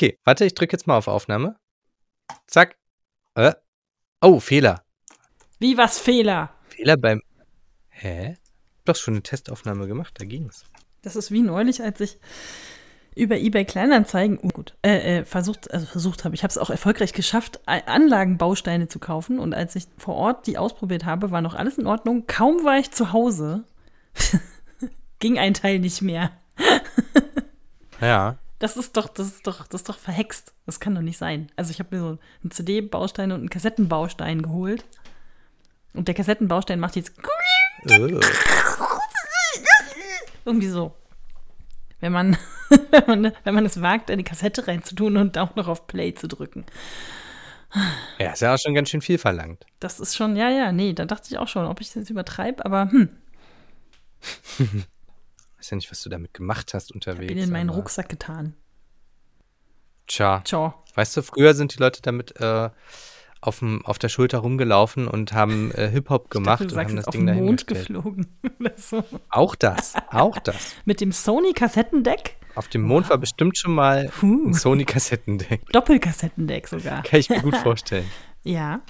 Okay, warte, ich drücke jetzt mal auf Aufnahme. Zack. Äh. Oh, Fehler. Wie was Fehler? Fehler beim. Hä? Doch schon eine Testaufnahme gemacht, da ging's. Das ist wie neulich, als ich über eBay Kleinanzeigen oh, gut, äh, äh, versucht, also versucht habe, ich habe es auch erfolgreich geschafft, Anlagenbausteine zu kaufen. Und als ich vor Ort die ausprobiert habe, war noch alles in Ordnung. Kaum war ich zu Hause, ging ein Teil nicht mehr. Ja. Das ist doch, das ist doch, das ist doch verhext. Das kann doch nicht sein. Also ich habe mir so einen CD-Baustein und einen Kassettenbaustein geholt. Und der Kassettenbaustein macht jetzt Äh. irgendwie so. Wenn man, wenn man, wenn man es wagt, eine Kassette reinzutun und auch noch auf Play zu drücken. Ja, ist ja auch schon ganz schön viel verlangt. Das ist schon, ja, ja, nee, da dachte ich auch schon, ob ich das jetzt übertreibe, aber hm, Weiß ja nicht, was du damit gemacht hast unterwegs. bin in meinen Rucksack getan. Tja. Ciao. Weißt du, früher sind die Leute damit äh, aufm, auf der Schulter rumgelaufen und haben äh, Hip-Hop gemacht du und haben das Ding dahin Mond gestellt. geflogen. So. Auch das, auch das. Mit dem Sony-Kassettendeck, Auf dem Mond war bestimmt schon mal Puh. ein Sony-Kassettendeck. Doppelkassettendeck sogar. Kann ich mir gut vorstellen. Ja,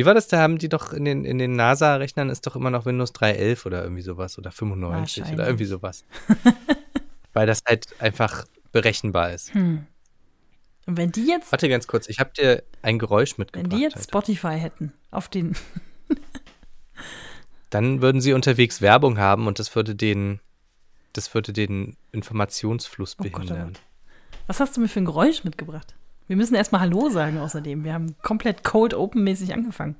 Wie war das? Da haben die doch in den, in den NASA-Rechnern ist doch immer noch Windows 3.11 oder irgendwie sowas oder 95 oder irgendwie sowas. Weil das halt einfach berechenbar ist. hm. Und wenn die jetzt, Warte ganz kurz, ich habe dir ein Geräusch wenn mitgebracht. die jetzt heute. Spotify hätten, auf den, Dann würden sie unterwegs Werbung haben und das würde den, das würde den Informationsfluss Oh Gott, oh behindern. Gott. was hast du mir für ein Geräusch mitgebracht? Wir müssen erstmal Hallo sagen außerdem. Wir haben komplett cold open mäßig angefangen.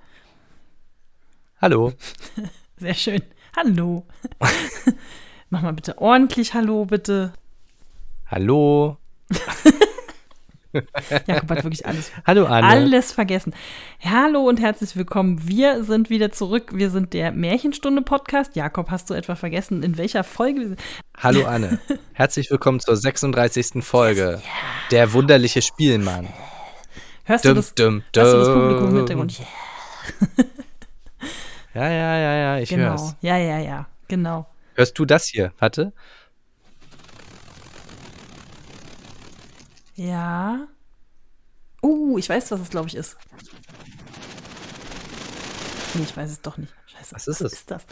Hallo. Sehr schön. Hallo. Mach mal bitte ordentlich Hallo, bitte. Hallo. Jakob hat wirklich alles, Hallo Anne. alles vergessen. Hallo und herzlich willkommen. Wir sind wieder zurück. Wir sind der Märchenstunde-Podcast. Jakob, hast du etwa vergessen, in welcher Folge wir sind? Hallo Anne. Herzlich willkommen zur 36. Folge. Der wunderliche Spielmann. Hörst du Dum, das, dum, hörst du das. Publikum im Hintergrund? Ja, ja, ja, ja, ich Genau. hör's. Ja, ja, ja. Genau. Hörst du das hier? Warte. Ja. Uh, ich weiß, was es, glaube ich, ist. Nee, ich weiß es doch nicht. Scheiße. Was ist es? ist das?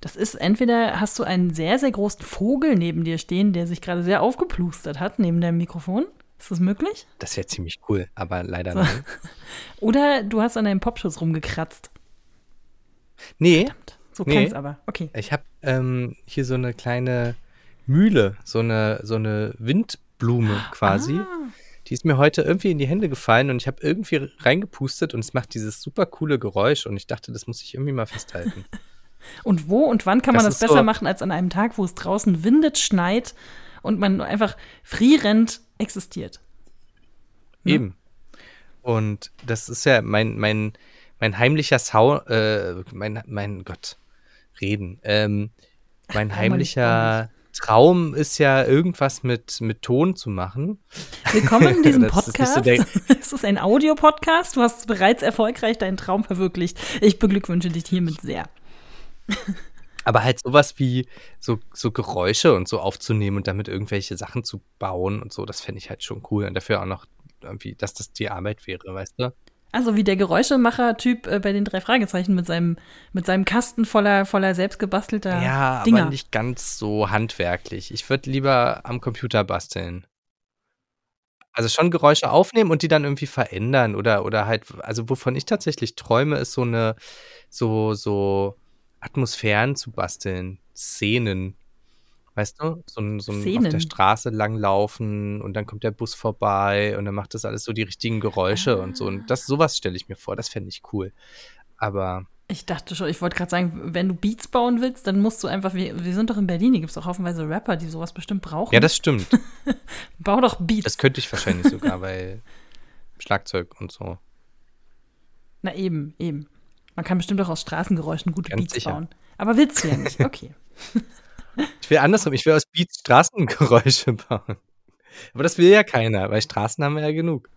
Das ist entweder hast du einen sehr, sehr großen Vogel neben dir stehen, der sich gerade sehr aufgeplustert hat, neben deinem Mikrofon. Ist das möglich? Das wäre ziemlich cool, aber leider So. nein. Oder du hast an deinem Popschutz rumgekratzt. Nee, So Nee. klang's aber. Okay. ich habe ähm, hier so eine kleine Mühle, so eine, so eine Windblume quasi. Ah, Die ist mir heute irgendwie in die Hände gefallen und ich habe irgendwie reingepustet und es macht dieses super coole Geräusch und ich dachte, das muss ich irgendwie mal festhalten. und wo und wann kann man Das das, besser so- machen als an einem Tag, wo es draußen windet, schneit und man einfach frierend existiert? Ne? Eben. Und das ist ja mein, mein, mein heimlicher Sau, äh, mein, mein Gott, reden. Ähm, mein heimlicher Traum ist ja irgendwas mit, mit Ton zu machen. Willkommen in diesem Podcast. es ist ein Audiopodcast. Du hast bereits erfolgreich deinen Traum verwirklicht. Ich beglückwünsche dich hiermit sehr. Aber halt sowas wie so, so Geräusche und so aufzunehmen und damit irgendwelche Sachen zu bauen und so, das fände ich halt schon cool. Und dafür auch noch irgendwie, dass das die Arbeit wäre, weißt du? Also wie der Geräuschemacher-Typ äh, bei den drei Fragezeichen mit seinem, mit seinem Kasten voller, voller selbstgebastelter Ja, Dinger. aber nicht ganz so handwerklich. Ich würde lieber am Computer basteln. Also schon Geräusche aufnehmen und die dann irgendwie verändern oder, oder halt, also wovon ich tatsächlich träume, ist so eine, so, so Atmosphären zu basteln, Szenen. Weißt du? So ein, so ein auf der? Straße langlaufen und dann kommt der Bus vorbei und dann macht das alles so die richtigen Geräusche und so. Und das, sowas stelle ich mir vor, das fände ich cool. Aber Ich dachte schon, ich wollte gerade sagen, wenn du Beats bauen willst, dann musst du einfach, wir, wir sind doch in Berlin, hier gibt es auch haufenweise Rapper, die sowas bestimmt brauchen. ja, das stimmt. Bau doch Beats. Das könnte ich wahrscheinlich sogar, weil Schlagzeug und so. Na eben, eben. Man kann bestimmt auch aus Straßengeräuschen gute Ganz Beats sicher. bauen. Aber willst du ja nicht. Okay. Ich will andersrum, ich will aus Beats Straßengeräusche bauen. Aber das will ja keiner, weil Straßen haben wir ja genug.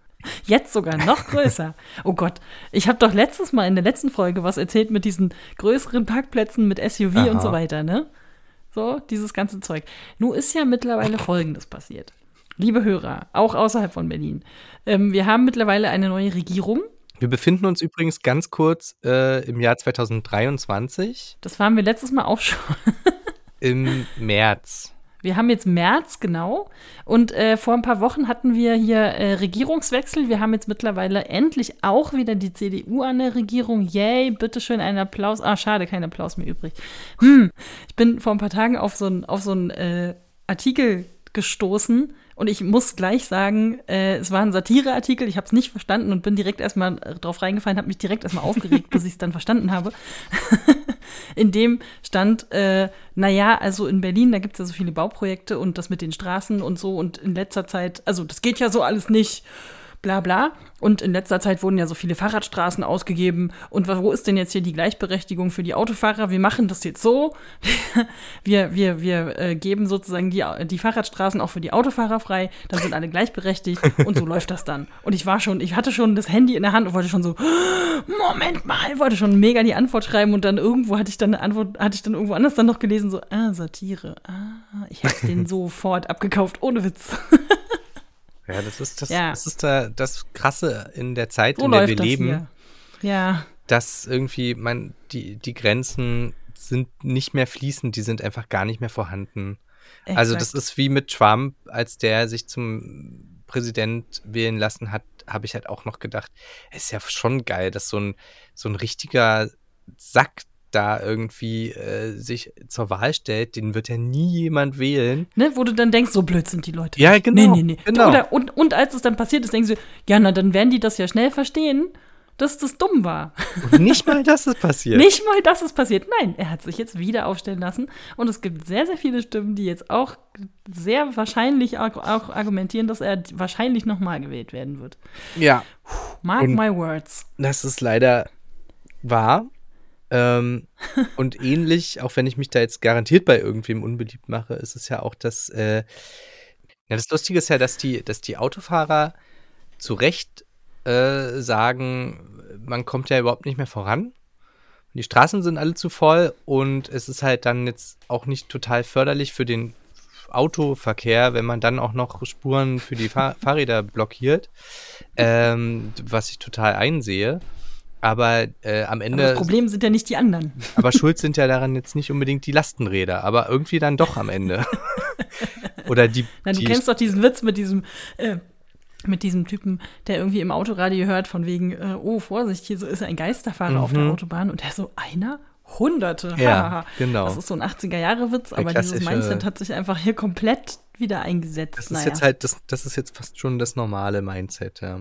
Jetzt sogar noch größer. Oh Gott, ich habe doch letztes Mal in der letzten Folge was erzählt mit diesen größeren Parkplätzen mit SUV und Aha. so weiter, ne? So, dieses ganze Zeug. Nun ist ja mittlerweile Folgendes passiert. liebe Hörer, auch außerhalb von Berlin, ähm, wir haben mittlerweile eine neue Regierung. Wir befinden uns übrigens ganz kurz äh, im Jahr 2023. Das waren wir letztes Mal auch schon. Im März. Wir haben jetzt März, genau. Und äh, vor ein paar Wochen hatten wir hier äh, Regierungswechsel. Wir haben jetzt mittlerweile endlich auch wieder die CDU an der Regierung. Yay, bitteschön, einen Applaus. Ah, schade, kein Applaus mehr übrig. Hm, ich bin vor ein paar Tagen auf so einen so äh, Artikel gestoßen und ich muss gleich sagen, äh, es war ein Satireartikel, ich habe es nicht verstanden und bin direkt erstmal äh, drauf reingefallen, habe mich direkt erstmal aufgeregt, bis ich es dann verstanden habe. in dem stand, äh, naja, also in Berlin, da gibt es ja so viele Bauprojekte und das mit den Straßen und so und in letzter Zeit, also das geht ja so alles nicht bla bla. Und in letzter Zeit wurden ja so viele Fahrradstraßen ausgegeben. Und wo ist denn jetzt hier die Gleichberechtigung für die Autofahrer? Wir machen das jetzt so. wir wir, wir äh, geben sozusagen die, die Fahrradstraßen auch für die Autofahrer frei. Dann sind alle gleichberechtigt. Und so läuft das dann. Und ich war schon, ich hatte schon das Handy in der Hand und wollte schon so, Moment mal, wollte schon mega die Antwort schreiben. Und dann irgendwo hatte ich dann eine Antwort, hatte ich dann irgendwo anders dann noch gelesen, so, ah, Satire. Ah, ich hätte den sofort abgekauft, ohne Witz. Ja, das ist das, ja. das ist da das Krasse in der Zeit, so in der wir leben. Hier. Ja. Dass irgendwie man die, die Grenzen sind nicht mehr fließend, die sind einfach gar nicht mehr vorhanden. Exakt. Also das ist wie mit Trump, als der sich zum Präsident wählen lassen hat, habe ich halt auch noch gedacht, es ist ja schon geil, dass so ein, so ein richtiger Sack da irgendwie äh, sich zur Wahl stellt, den wird ja nie jemand wählen. Ne, wo du dann denkst, so blöd sind die Leute. Ja, genau. Nee, nee, nee. Genau. Oder, und, und als es dann passiert ist, denkst du, ja, na, dann werden die das ja schnell verstehen, dass das dumm war. Und nicht mal das ist passiert. nicht mal das ist passiert. Nein, er hat sich jetzt wieder aufstellen lassen. Und es gibt sehr, sehr viele Stimmen, die jetzt auch sehr wahrscheinlich auch, auch argumentieren, dass er wahrscheinlich nochmal gewählt werden wird. Ja. Mark und my words. Das ist leider wahr. Ähm, und ähnlich, auch wenn ich mich da jetzt garantiert bei irgendwem unbeliebt mache, ist es ja auch, dass äh, ja, das Lustige ist ja, dass die, dass die Autofahrer zu Recht äh, sagen, man kommt ja überhaupt nicht mehr voran. Die Straßen sind alle zu voll und es ist halt dann jetzt auch nicht total förderlich für den Autoverkehr, wenn man dann auch noch Spuren für die Fahr Fahrräder blockiert, ähm, was ich total einsehe. Aber äh, am Ende. Aber das Problem sind ja nicht die anderen. Aber schuld sind ja daran jetzt nicht unbedingt die Lastenräder, aber irgendwie dann doch am Ende. Oder die. Na, du die kennst doch diesen Witz mit diesem. Äh, mit diesem Typen, der irgendwie im Autoradio hört, von wegen, äh, oh, Vorsicht, hier so ist ein Geisterfahrer mhm. auf der mhm. Autobahn und der so, einer? Hunderte. Ja, genau. Das ist so ein 80er-Jahre-Witz, aber dieses Mindset hat sich einfach hier komplett wieder eingesetzt. Das ist naja. jetzt halt, das, das ist jetzt fast schon das normale Mindset, ja.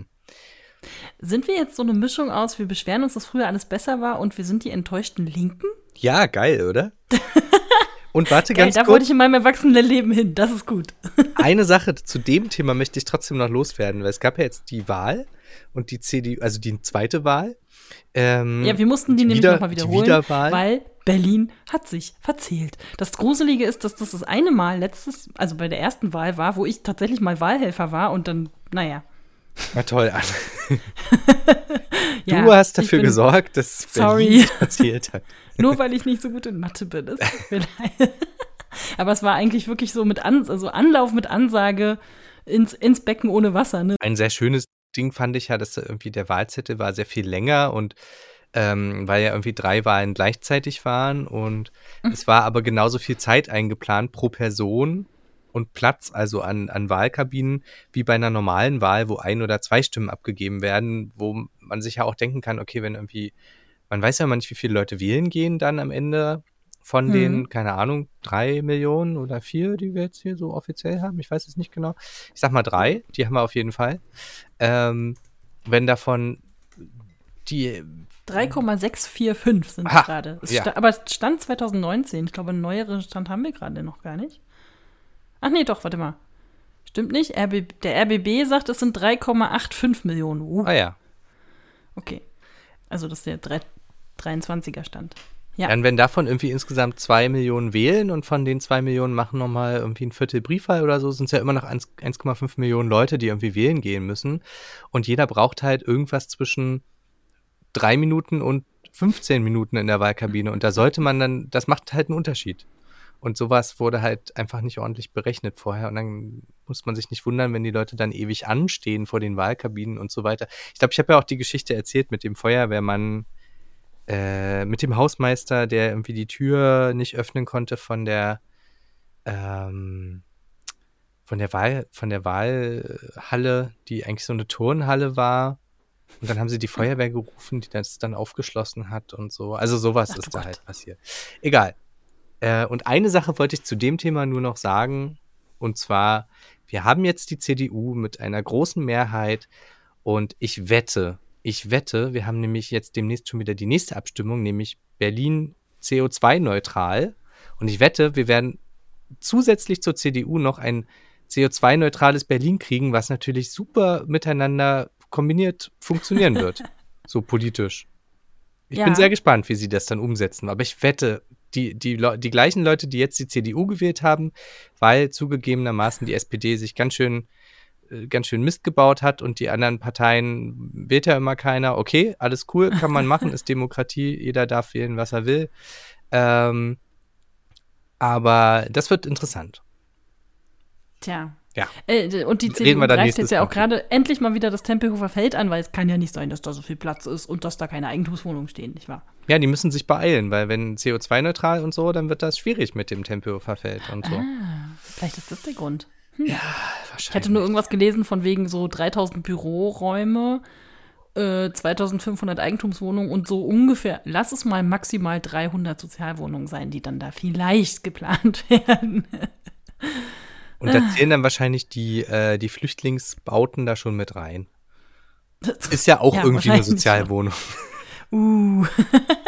Sind wir jetzt so eine Mischung aus, wir beschweren uns, dass früher alles besser war und wir sind die enttäuschten Linken? Ja, geil, oder? Und warte Geil, ganz da kurz. Da wollte ich in meinem Erwachsenenleben hin, das ist gut. Eine Sache zu dem Thema möchte ich trotzdem noch loswerden, weil es gab ja jetzt die Wahl und die CDU, also die zweite Wahl. Ähm, ja, wir mussten die, die nämlich nochmal wiederholen, weil Berlin hat sich verzählt. Das Gruselige ist, dass das das eine Mal letztes, also bei der ersten Wahl war, wo ich tatsächlich mal Wahlhelfer war und dann, naja, na toll, Anne. ja, du hast dafür gesorgt, dass Berlin erzählt hat. Nur weil ich nicht so gut in Mathe bin. Aber es war eigentlich wirklich so mit An also Anlauf mit Ansage ins, ins Becken ohne Wasser. Ne? Ein sehr schönes Ding fand ich ja, dass irgendwie der Wahlzettel war sehr viel länger und ähm, weil ja irgendwie drei Wahlen gleichzeitig waren und mhm. es war aber genauso viel Zeit eingeplant pro Person und Platz, also an, an Wahlkabinen, wie bei einer normalen Wahl, wo ein oder zwei Stimmen abgegeben werden, wo man sich ja auch denken kann, okay, wenn irgendwie, man weiß ja immer nicht, wie viele Leute wählen gehen dann am Ende von mhm. den, keine Ahnung, drei Millionen oder vier, die wir jetzt hier so offiziell haben. Ich weiß es nicht genau. Ich sag mal drei, die haben wir auf jeden Fall. Ähm, wenn davon die 3,645 sind es gerade. Ja. Aber Stand 2019. Ich glaube, einen neueren Stand haben wir gerade noch gar nicht. Ach nee, doch, warte mal. Stimmt nicht. RB, der RBB sagt, es sind 3,85 Millionen. Uh. Ah ja. Okay. Also das ist der 23er Stand. Ja. Dann wenn davon irgendwie insgesamt zwei Millionen wählen und von den zwei Millionen machen nochmal irgendwie ein Viertel Briefwahl oder so, sind es ja immer noch 1,5 Millionen Leute, die irgendwie wählen gehen müssen. Und jeder braucht halt irgendwas zwischen drei Minuten und 15 Minuten in der Wahlkabine. Und da sollte man dann, das macht halt einen Unterschied. Und sowas wurde halt einfach nicht ordentlich berechnet vorher. Und dann muss man sich nicht wundern, wenn die Leute dann ewig anstehen vor den Wahlkabinen und so weiter. Ich glaube, ich habe ja auch die Geschichte erzählt mit dem Feuerwehrmann, äh, mit dem Hausmeister, der irgendwie die Tür nicht öffnen konnte von der, ähm, von der Wahl, von der Wahlhalle, die eigentlich so eine Turnhalle war. Und dann haben sie die Feuerwehr gerufen, die das dann aufgeschlossen hat und so. Also sowas Ach, ist da Gott. halt passiert. Egal. Äh, und eine Sache wollte ich zu dem Thema nur noch sagen. Und zwar, wir haben jetzt die CDU mit einer großen Mehrheit. Und ich wette, ich wette, wir haben nämlich jetzt demnächst schon wieder die nächste Abstimmung, nämlich Berlin CO2-neutral. Und ich wette, wir werden zusätzlich zur CDU noch ein CO2-neutrales Berlin kriegen, was natürlich super miteinander kombiniert funktionieren wird. so politisch. Ich Ja. bin sehr gespannt, wie sie das dann umsetzen. Aber ich wette, die, die, die gleichen Leute, die jetzt die CDU gewählt haben, weil zugegebenermaßen die SPD sich ganz schön, äh, ganz schön Mist gebaut hat und die anderen Parteien wählt ja immer keiner. Okay, alles cool, kann man machen, ist Demokratie, jeder darf wählen, was er will. Ähm, aber das wird interessant. Tja. Ja. Äh, und die CDU greift jetzt ja auch gerade endlich mal wieder das Tempelhofer Feld an, weil es kann ja nicht sein, dass da so viel Platz ist und dass da keine Eigentumswohnungen stehen, nicht wahr? Ja, die müssen sich beeilen, weil wenn CO2-neutral und so, dann wird das schwierig mit dem Tempelhofer-Feld und so. Ah, vielleicht ist das der Grund. Ja, Ich wahrscheinlich. hatte nur irgendwas gelesen von wegen so 3000 Büroräume, äh, 2500 Eigentumswohnungen und so ungefähr, lass es mal maximal 300 Sozialwohnungen sein, die dann da vielleicht geplant werden. Und da zählen dann wahrscheinlich die, äh, die Flüchtlingsbauten da schon mit rein. Ist ja auch Ja, irgendwie eine. Sozialwohnung. Uh,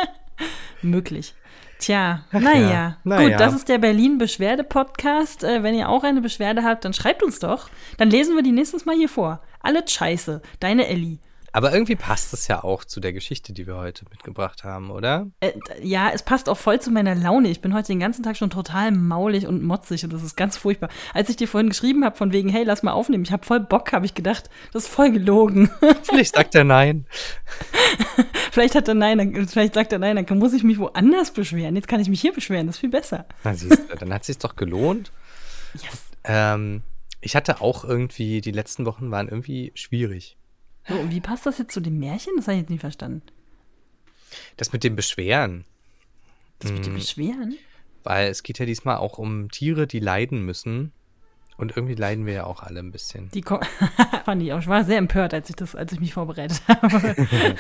möglich. Tja, naja. ja, na Gut, ja. das ist der Berlin-Beschwerde-Podcast. Äh, wenn ihr auch eine Beschwerde habt, dann schreibt uns doch. Dann lesen wir die nächstes Mal hier vor. Alle Scheiße. Deine Elli. Aber irgendwie passt es ja auch zu der Geschichte, die wir heute mitgebracht haben, oder? Äh, ja, es passt auch voll zu meiner Laune. Ich bin heute den ganzen Tag schon total maulig und motzig und das ist ganz furchtbar. Als ich dir vorhin geschrieben habe, von wegen, hey, lass mal aufnehmen, ich habe voll Bock, habe ich gedacht, das ist voll gelogen. Vielleicht sagt er nein. vielleicht hat er nein, dann, vielleicht sagt er nein, dann muss ich mich woanders beschweren. Jetzt kann ich mich hier beschweren, das ist viel besser. Na siehst du, dann hat es sich doch gelohnt. Yes. Ähm, ich hatte auch irgendwie, die letzten Wochen waren irgendwie schwierig. So, und wie passt das jetzt zu dem Märchen? Das habe ich jetzt nicht verstanden. Das mit dem Beschweren. Das mit Mhm. dem Beschweren? Weil es geht ja diesmal auch um Tiere, die leiden müssen. Und irgendwie leiden wir ja auch alle ein bisschen. Die fand ich auch. Ich war sehr empört, als ich das, als ich mich vorbereitet habe.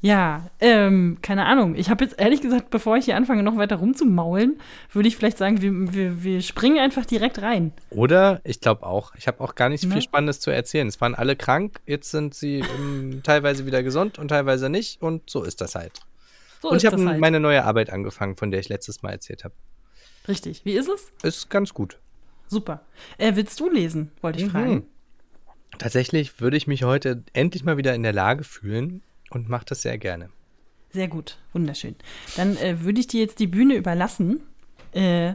ja, ähm, keine Ahnung. Ich habe jetzt ehrlich gesagt, bevor ich hier anfange, noch weiter rumzumaulen, würde ich vielleicht sagen, wir, wir, wir springen einfach direkt rein. Oder, ich glaube auch, ich habe auch gar nicht Ne? viel Spannendes zu erzählen. Es waren alle krank, jetzt sind sie ähm, teilweise wieder gesund und teilweise nicht. Und so ist das halt. So und ich habe halt. meine neue Arbeit angefangen, von der ich letztes Mal erzählt habe. Richtig. Wie ist es? Ist ganz gut. Super. Äh, willst du lesen? Wollte ich Mhm. fragen. Tatsächlich würde ich mich heute endlich mal wieder in der Lage fühlen und mache das sehr gerne. Sehr gut. Wunderschön. Dann äh, würde ich dir jetzt die Bühne überlassen. Äh,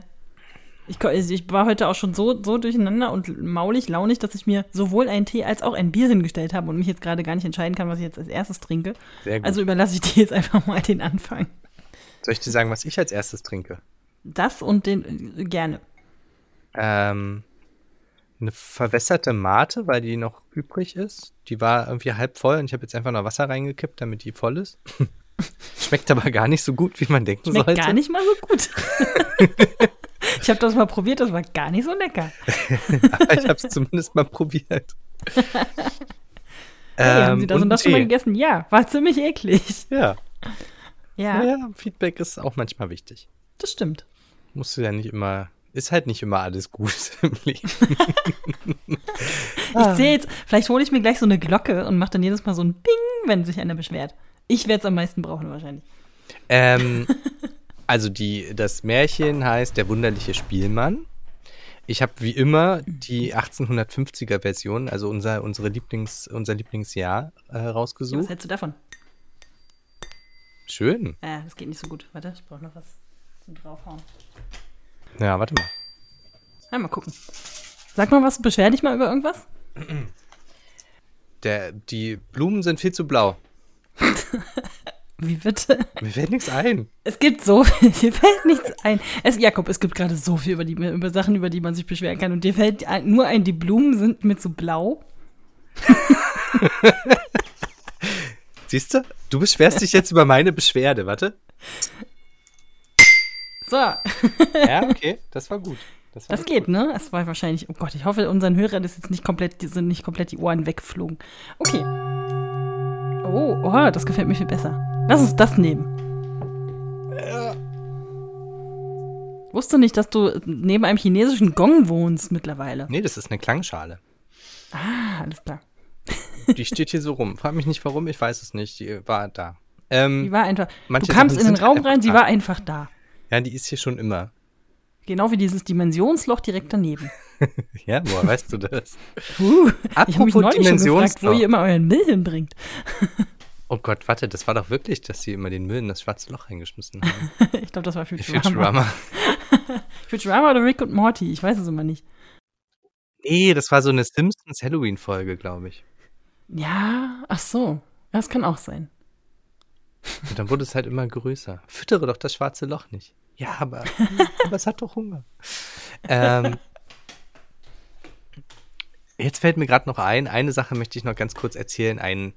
ich, also ich war heute auch schon so, so durcheinander und maulig, launig, dass ich mir sowohl einen Tee als auch ein Bier hingestellt habe und mich jetzt gerade gar nicht entscheiden kann, was ich jetzt als erstes trinke. Sehr gut. Also überlasse ich dir jetzt einfach mal den Anfang. Soll ich dir sagen, was ich als erstes trinke? Das und den äh, gerne. Ähm, eine verwässerte Mate, weil die noch übrig ist. Die war irgendwie halb voll und ich habe jetzt einfach noch Wasser reingekippt, damit die voll ist. Schmeckt aber gar nicht so gut, wie man denken Schmeckt sollte. gar nicht mal so gut. ich habe das mal probiert, das war gar nicht so lecker. Aber ich habe es zumindest mal probiert. Hey, haben Sie Ähm, das und und das schon mal gegessen? Ja, war ziemlich eklig. Ja. Ja, ja, Feedback ist auch manchmal wichtig. das stimmt. Musst du ja nicht immer, ist halt nicht immer alles gut im Leben. Ich sehe jetzt, vielleicht hole ich mir gleich so eine Glocke und mache dann jedes Mal so ein Bing, wenn sich einer beschwert. Ich werde es am meisten brauchen wahrscheinlich. Ähm, also die, das Märchen heißt Der wunderliche Spielmann. Ich habe wie immer die 1850er Version, also unser, unsere Lieblings, unser Lieblingsjahr äh, Ja, was rausgesucht. hältst du davon? Schön. Äh, das geht nicht so gut. Warte, ich brauche noch was zum draufhauen. Ja, warte mal. Ja, mal gucken. Sag mal was, beschwer dich mal über irgendwas? Der, die Blumen sind viel zu blau. Wie bitte? Mir fällt nichts ein. Es gibt so viel, dir fällt nichts ein. Es, Jakob, es gibt gerade so viel über, die, über Sachen, über die man sich beschweren kann. Und dir fällt nur ein, die Blumen sind mit so blau. Siehst du? Du beschwerst dich jetzt über meine Beschwerde, warte. So, Ja, okay, das war gut. Das, war das geht, ne? Es war wahrscheinlich, oh Gott, ich hoffe, unseren Hörern ist jetzt nicht komplett, die sind nicht komplett die Ohren weggeflogen. Okay. Oh, oh, das gefällt mir viel besser. Lass uns das nehmen. Wusste nicht, dass du neben einem chinesischen Gong wohnst mittlerweile. Nee, das ist eine Klangschale. Ah, alles klar. Die steht hier so rum. Frag mich nicht warum, ich weiß es nicht. Die war da. Ähm, Die war einfach. du kamst in den Raum rein, sie war einfach da. Ja, die ist hier schon immer. Genau wie dieses Dimensionsloch direkt daneben. Ja, woher weißt du das? Uh, ich habe mich neulich schon gefragt, wo ihr immer euren Müll hinbringt. Oh Gott, warte, das war doch wirklich, dass sie immer den Müll in das schwarze Loch reingeschmissen haben. ich glaube, das war Futurama. Futurama. Futurama oder Rick und Morty, ich weiß es immer nicht. Nee, das war so eine Simpsons Halloween-Folge, glaube ich. Ja, ach so. Das kann auch sein. Und dann wurde es halt immer größer. Füttere doch das schwarze Loch nicht. Ja, aber, aber es hat doch Hunger. Ähm, jetzt fällt mir gerade noch ein, eine Sache möchte ich noch ganz kurz erzählen. Ein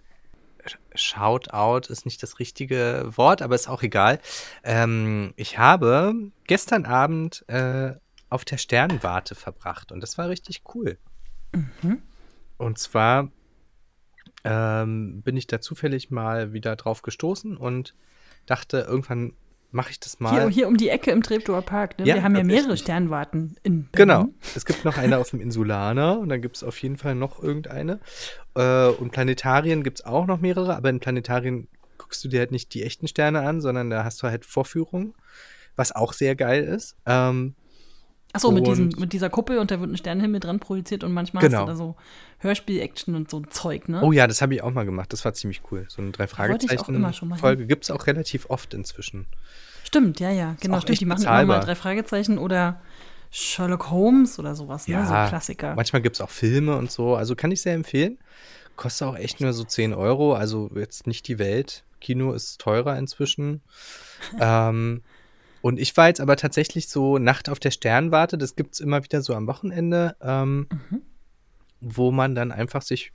Sh- Shoutout ist nicht das richtige Wort, aber ist auch egal. Ähm, ich habe gestern Abend äh, auf der Sternwarte verbracht und das war richtig cool. Und zwar ähm, bin ich da zufällig mal wieder drauf gestoßen und dachte, irgendwann mache ich das mal. Hier, hier um die Ecke im Treptower Park. Ne? Ja, Wir haben ja mehrere. Sternwarten in Berlin. Genau. Es gibt noch eine auf dem Insulaner und dann gibt es auf jeden Fall noch irgendeine. Äh, und Planetarien gibt es auch noch mehrere, aber in Planetarien guckst du dir halt nicht die echten Sterne an, sondern da hast du halt Vorführungen, was auch sehr geil ist. Ähm, Achso, mit, diesem, mit dieser Kuppel und da wird ein Sternenhimmel dran projiziert und manchmal Genau. hast du da so Hörspiel-Action und so ein Zeug, ne? oh ja, das habe ich auch mal gemacht. Das war ziemlich cool. So eine drei wollte ich auch immer schon mal Fragezeichen-Folge gibt es auch relativ oft inzwischen. Stimmt, ja, ja, genau, stimmt. Die machen immer mal drei Fragezeichen oder Sherlock Holmes oder sowas, ne? So Klassiker. Manchmal gibt es auch Filme und so. Also kann ich sehr empfehlen. Kostet auch echt nur so 10 Euro. Also jetzt nicht die Welt. Kino ist teurer inzwischen. ähm, und ich war jetzt aber tatsächlich so Nacht auf der Sternwarte. Das gibt es immer wieder so am Wochenende, ähm, Mhm. wo man dann einfach sich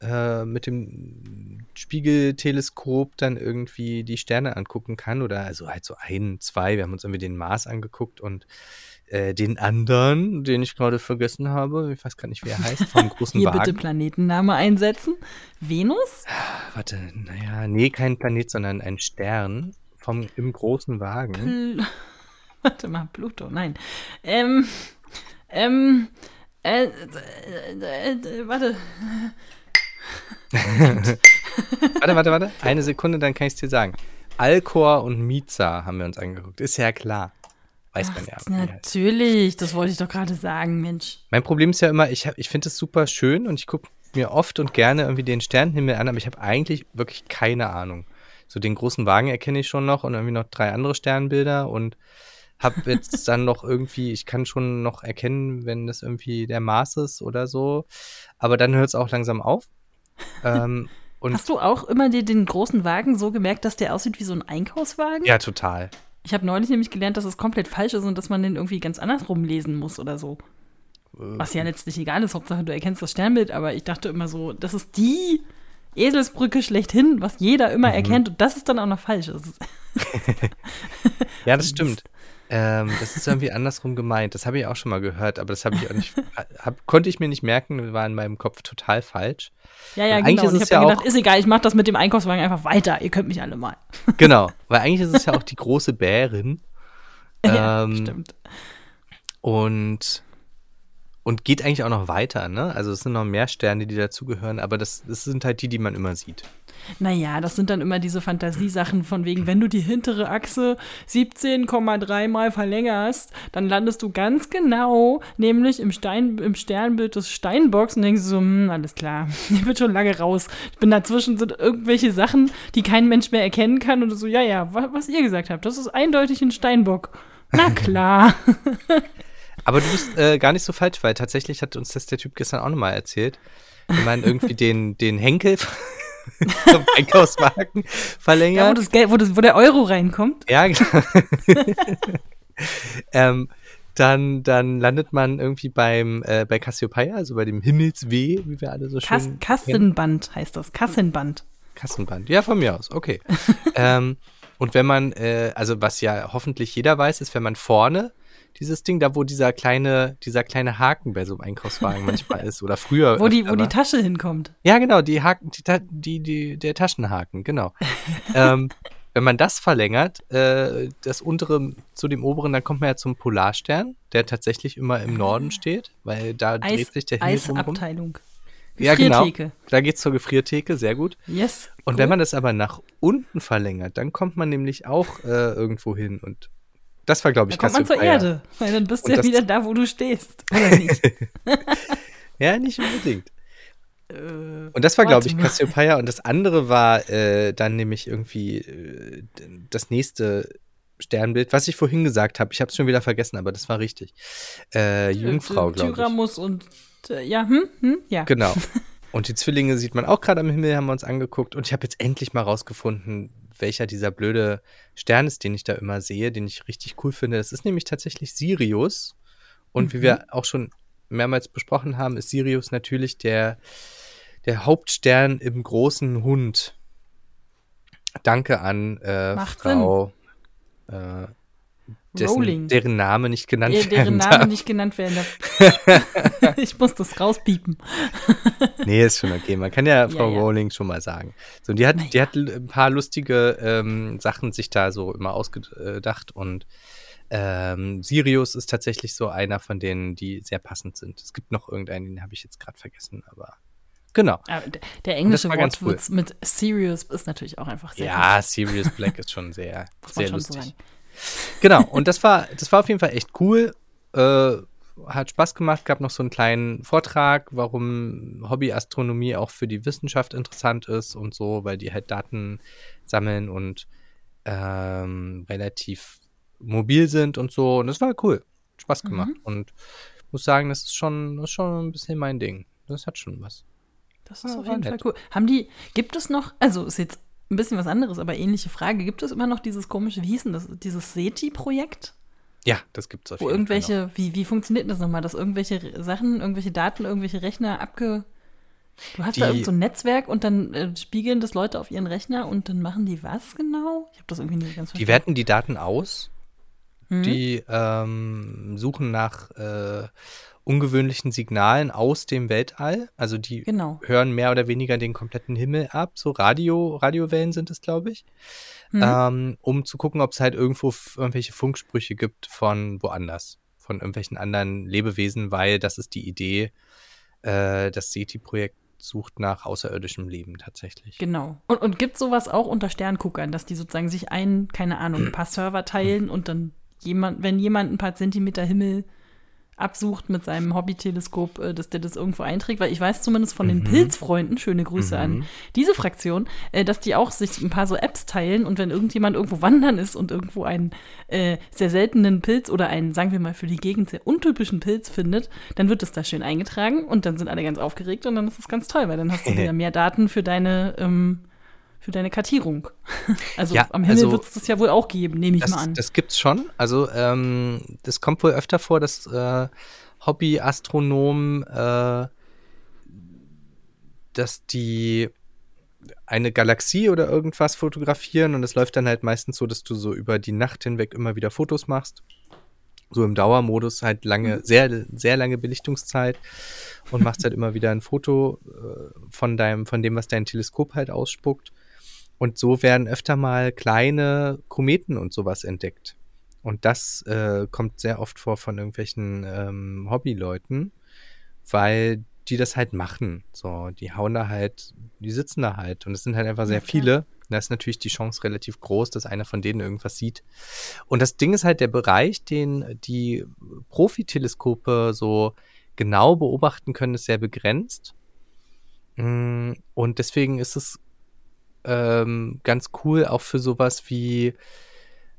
äh, mit dem Spiegelteleskop dann irgendwie die Sterne angucken kann. Oder also halt so ein, zwei. Wir haben uns irgendwie den Mars angeguckt und äh, den anderen, den ich gerade vergessen habe, ich weiß gar nicht, wie er heißt, vom großen Hier Wagen. bitte Planetenname einsetzen. Venus? Warte, naja, nee, kein Planet, sondern ein Stern vom im großen Wagen. Pl Warte mal, Pluto, nein. Ähm, ähm, äh, äh, äh, äh, warte. Warte, warte, warte. Eine Sekunde, dann kann ich es dir sagen. Alcor und Miza haben wir uns angeguckt. Ist ja klar. Weiß man ja. Ach, die heißt. natürlich, das wollte ich doch gerade sagen, Mensch. Mein Problem ist ja immer, ich, hab- ich finde es super schön und ich gucke mir oft und gerne irgendwie den Sternenhimmel an, aber ich habe eigentlich wirklich keine Ahnung. So den großen Wagen erkenne ich schon noch und irgendwie noch drei andere Sternbilder und habe jetzt dann noch irgendwie, ich kann schon noch erkennen, wenn das irgendwie der Mars ist oder so, aber dann hört es auch langsam auf. Ähm, und Hast du auch immer dir den großen Wagen so gemerkt, dass der aussieht wie so ein Einkaufswagen? ja, total. Ich habe neulich nämlich gelernt, dass es komplett falsch ist und dass man den irgendwie ganz andersrum lesen muss oder so. Was ja letztlich egal ist, Hauptsache du erkennst das Sternbild, aber ich dachte immer so, das ist die Eselsbrücke schlechthin, was jeder immer erkennt und das ist dann auch noch falsch. Ja, das stimmt. Ähm, das ist irgendwie andersrum gemeint. Das habe ich auch schon mal gehört, aber das habe ich auch nicht, hab, konnte ich mir nicht merken, war in meinem Kopf total falsch. ja, ja, genau. Ist ich es habe ja gedacht, ist egal, ich mache das mit dem Einkaufswagen einfach weiter. Ihr könnt mich alle mal. Genau, weil eigentlich ist es ja auch die große Bärin. ja, Ähm, stimmt. Und, und geht eigentlich auch noch weiter, ne? Also es sind noch mehr Sterne, die dazugehören, aber das, das sind halt die, die man immer sieht. Naja, das sind dann immer diese Fantasiesachen von wegen, wenn du die hintere Achse 17,3 mal verlängerst, dann landest du ganz genau, nämlich im, Stein, im Sternbild des Steinbocks und denkst so, hm, alles klar, ich bin schon lange raus. Ich bin dazwischen sind irgendwelche Sachen, die kein Mensch mehr erkennen kann und so, ja, ja, wa- was ihr gesagt habt, das ist eindeutig ein Steinbock. Na klar. Aber du bist äh, gar nicht so falsch, weil tatsächlich hat uns das der Typ gestern auch nochmal erzählt. Wenn man irgendwie den, den Henkel zum Einkaufswagen verlängert. Ja, wo, das Geld, wo, das, wo der Euro reinkommt. Ja, genau. ähm, dann, dann landet man irgendwie beim, äh, bei Cassiopeia, also bei dem Himmelsweh, wie wir alle so schön Kass, kennen. Kassenband heißt das. Kassenband. Kassenband. Ja, von mir aus, okay. ähm, und wenn man, äh, also was ja hoffentlich jeder weiß, ist, wenn man vorne dieses Ding, da wo dieser kleine, dieser kleine Haken bei so einem Einkaufswagen manchmal ist oder früher. Wo die, wo die. Tasche hinkommt. Ja, genau, die Haken, die, die, die, der Taschenhaken, genau. ähm, wenn man das verlängert, äh, das untere zu dem oberen, dann kommt man ja zum Polarstern, der tatsächlich immer im Norden steht, weil da Eis, dreht sich der Himmel. Eisabteilung. Ja, genau. Gefriertheke. Da geht's zur Gefriertheke, sehr gut. Yes. Und cool. wenn man das aber nach unten verlängert, dann kommt man nämlich auch äh, irgendwo hin. Und das war, glaube da ich, kommt man zur Cassiopeia. Erde. Weil dann bist du ja wieder da, wo du stehst. Oder nicht? Ja, nicht unbedingt. Äh, Und das war, glaube ich. Cassiopeia. Und das andere war äh, dann nämlich irgendwie äh, das nächste Sternbild, was ich vorhin gesagt habe. Ich habe es schon wieder vergessen, aber das war richtig. Äh, Jungfrau, glaube ich. Tyramus und äh, ja, hm, hm, ja. Genau. Und die Zwillinge sieht man auch gerade am Himmel, haben wir uns angeguckt. Und ich habe jetzt endlich mal rausgefunden, welcher dieser blöde Stern ist, den ich da immer sehe, den ich richtig cool finde. Das ist nämlich tatsächlich Sirius. Und wie wir auch schon mehrmals besprochen haben, ist Sirius natürlich der, der Hauptstern im großen Hund. Danke an äh, Frau, äh, dessen, Rowling. deren Name nicht genannt deren werden Name darf. nicht genannt werden darf. ich muss das rauspiepen. Nee, ist schon okay. Man kann ja Ja, Frau ja. Rowling schon mal sagen. So, die hat, Naja. die hat ein paar lustige ähm, Sachen sich da so immer ausgedacht und ähm, Sirius ist tatsächlich so einer von denen, die sehr passend sind. Es gibt noch irgendeinen, den habe ich jetzt gerade vergessen, aber genau. Aber d- der englische ganz Wortwitz mit serious ist natürlich auch einfach sehr Ja, Sirius Black ist schon sehr, sehr schon so lustig. sagen. Genau, und das war, das war auf jeden Fall echt cool. Äh, hat Spaß gemacht, gab noch so einen kleinen Vortrag, warum Hobbyastronomie auch für die Wissenschaft interessant ist und so, weil die halt Daten sammeln und ähm, relativ mobil sind und so. Und das war cool. Spaß gemacht. Und muss sagen, das ist schon, das ist schon ein bisschen mein Ding. Das hat schon was. Das ist auf jeden Fall nett. cool. Haben die, gibt es noch, also ist jetzt ein bisschen was anderes, aber ähnliche Frage, gibt es immer noch dieses komische, wie hieß denn das, dieses SETI-Projekt? Ja, das gibt's auf Wo jeden Fall. Noch. irgendwelche, wie, wie funktioniert denn das nochmal, dass irgendwelche Sachen, irgendwelche Daten, irgendwelche Rechner abge. Du hast da Die- irgend so ein Netzwerk und dann äh, spiegeln das Leute auf ihren Rechner und dann machen die was genau? Ich habe das irgendwie nicht ganz Die verstanden. werten die Daten aus. Mhm. Die ähm, suchen nach äh, ungewöhnlichen Signalen aus dem Weltall. Also die Genau. hören mehr oder weniger den kompletten Himmel ab. So Radio, Radiowellen sind es, glaube ich. Mhm. Ähm, um zu gucken, ob es halt irgendwo irgendwelche Funksprüche gibt von woanders. Von irgendwelchen anderen Lebewesen, weil das ist die Idee. Äh, das SETI-Projekt sucht nach außerirdischem Leben tatsächlich. Genau. Und, und gibt sowas auch unter Sternguckern, dass die sozusagen sich ein, keine Ahnung, ein paar Server teilen und dann jemand, wenn jemand ein paar Zentimeter Himmel absucht mit seinem Hobbyteleskop, äh, dass der das irgendwo einträgt, weil ich weiß zumindest von den Pilzfreunden, schöne Grüße an diese Fraktion, äh, dass die auch sich ein paar so Apps teilen und wenn irgendjemand irgendwo wandern ist und irgendwo einen äh, sehr seltenen Pilz oder einen, sagen wir mal, für die Gegend sehr untypischen Pilz findet, dann wird das da schön eingetragen und dann sind alle ganz aufgeregt und dann ist es ganz toll, weil dann hast du wieder mehr Daten für deine ähm, für deine Kartierung. Also Ja, am Himmel also wird es das ja wohl auch geben, nehme ich Das, mal an. das gibt's schon. Also ähm, das kommt wohl öfter vor, dass äh, Hobbyastronomen, äh, dass die eine Galaxie oder irgendwas fotografieren und es läuft dann halt meistens so, dass du so über die Nacht hinweg immer wieder Fotos machst. So im Dauermodus halt lange, sehr, sehr lange Belichtungszeit und machst halt immer wieder ein Foto äh, von deinem, von dem, was dein Teleskop halt ausspuckt. Und so werden öfter mal kleine Kometen und sowas entdeckt. Und das äh, kommt sehr oft vor von irgendwelchen ähm, Hobbyleuten, weil die das halt machen. So, die hauen da halt, die sitzen da halt. Und es sind halt einfach sehr viele. Da ist natürlich die Chance relativ groß, dass einer von denen irgendwas sieht. Und das Ding ist halt der Bereich, den die Profiteleskope so genau beobachten können, ist sehr begrenzt. Mm, Und deswegen ist es ähm, ganz cool, auch für sowas wie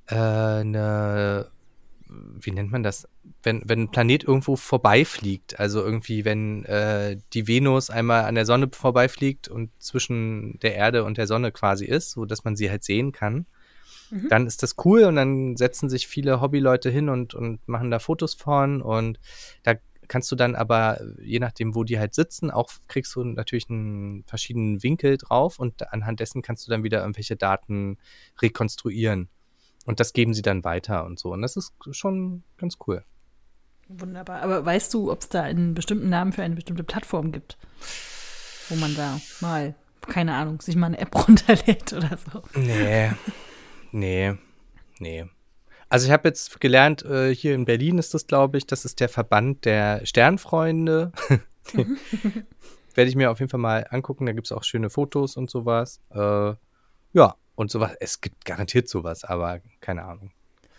äh, eine wie nennt man das? Wenn, wenn ein Planet irgendwo vorbeifliegt, also irgendwie, wenn äh, die Venus einmal an der Sonne vorbeifliegt und zwischen der Erde und der Sonne quasi ist, so dass man sie halt sehen kann, mhm. dann ist das cool und dann setzen sich viele Hobbyleute hin und, und machen da Fotos von und da kannst du dann aber, je nachdem, wo die halt sitzen, auch kriegst du natürlich einen verschiedenen Winkel drauf und anhand dessen kannst du dann wieder irgendwelche Daten rekonstruieren. Und das geben sie dann weiter und so. Und das ist schon ganz cool. Wunderbar. Aber weißt du, ob es da einen bestimmten Namen für eine bestimmte Plattform gibt? Wo man da mal, keine Ahnung, sich mal eine App runterlädt oder so? Nee. Nee. Nee. Also ich habe jetzt gelernt, äh, hier in Berlin ist das, glaube ich, das ist der Verband der Sternfreunde. Werde ich mir auf jeden Fall mal angucken. Da gibt es auch schöne Fotos und sowas. Äh, ja, und sowas. Es gibt garantiert sowas, aber keine Ahnung.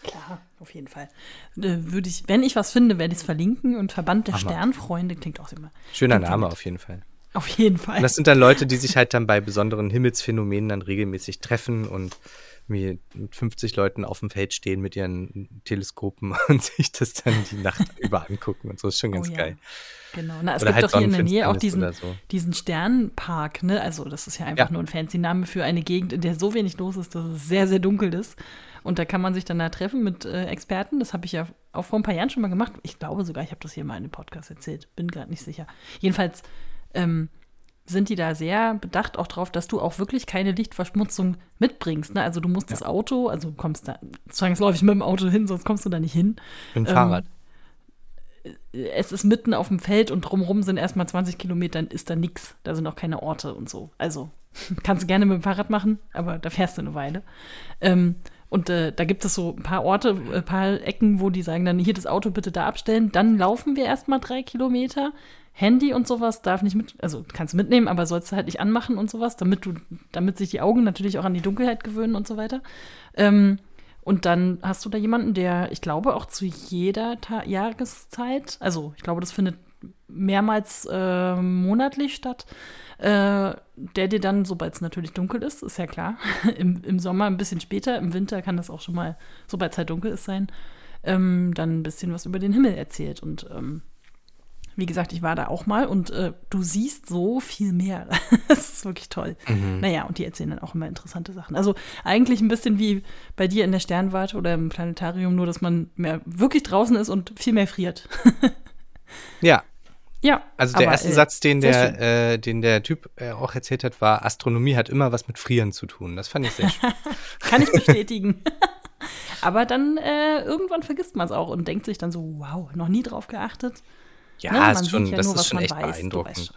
Klar, auf jeden Fall. Äh, würde ich, wenn ich was finde, werde ich es verlinken. Und Verband der Hammer. Sternfreunde klingt auch immer. Schöner Name auf jeden Fall. Auf jeden Fall. Und das sind dann Leute, die sich halt dann bei besonderen Himmelsphänomenen dann regelmäßig treffen und mit 50 Leuten auf dem Feld stehen mit ihren Teleskopen und sich das dann die Nacht über angucken und so. Ist schon ganz oh, ja. geil. Genau. Na, es Oder gibt halt doch hier in der Nähe auch diesen, so. diesen Sternpark, ne? Also, das ist ja einfach ja. nur ein fancy Name für eine Gegend, in der so wenig los ist, dass es sehr, sehr dunkel ist. Und da kann man sich dann da treffen mit äh, Experten. Das habe ich ja auch vor ein paar Jahren schon mal gemacht. Ich glaube sogar, ich habe das hier mal in dem Podcast erzählt. Bin gerade nicht sicher. Jedenfalls ähm, sind die da sehr bedacht auch drauf, dass du auch wirklich keine Lichtverschmutzung mitbringst. Ne? Also du musst ja. das Auto, also du kommst da zwangsläufig mit dem Auto hin, sonst kommst du da nicht hin. Mit dem ähm, Fahrrad. Es ist mitten auf dem Feld und drumherum sind erstmal 20 Kilometer, ist da nichts. Da sind auch keine Orte und so. Also kannst du gerne mit dem Fahrrad machen, aber da fährst du eine Weile. Ähm, und äh, da gibt es so ein paar Orte, ein äh, paar Ecken, wo die sagen dann, hier das Auto bitte da abstellen. Dann laufen wir erstmal drei Kilometer. Handy und sowas darf nicht mit, also kannst du mitnehmen, aber sollst du halt nicht anmachen und sowas, damit du, damit sich die Augen natürlich auch an die Dunkelheit gewöhnen und so weiter. Ähm, und dann hast du da jemanden, der, ich glaube, auch zu jeder Ta Jahreszeit, also ich glaube, das findet mehrmals äh, monatlich statt, äh, der dir dann, sobald es natürlich dunkel ist, ist ja klar, im, im Sommer ein bisschen später, im Winter kann das auch schon mal, sobald es halt dunkel ist, sein, ähm, dann ein bisschen was über den Himmel erzählt. Und ähm, wie gesagt, ich war da auch mal und äh, du siehst so viel mehr. das ist wirklich toll. Mhm. Naja, und die erzählen dann auch immer interessante Sachen. Also eigentlich ein bisschen wie bei dir in der Sternwarte oder im Planetarium, nur dass man mehr wirklich draußen ist und viel mehr friert. ja. Ja. Also der aber, erste äh, Satz, den der, äh, den der Typ äh, auch erzählt hat, war, Astronomie hat immer was mit Frieren zu tun. Das fand ich sehr schön. Kann ich bestätigen. aber dann äh, irgendwann vergisst man es auch und denkt sich dann so, wow, noch nie drauf geachtet. Ja, ne? ist schon, ja das nur, ist schon echt weiß, beeindruckend.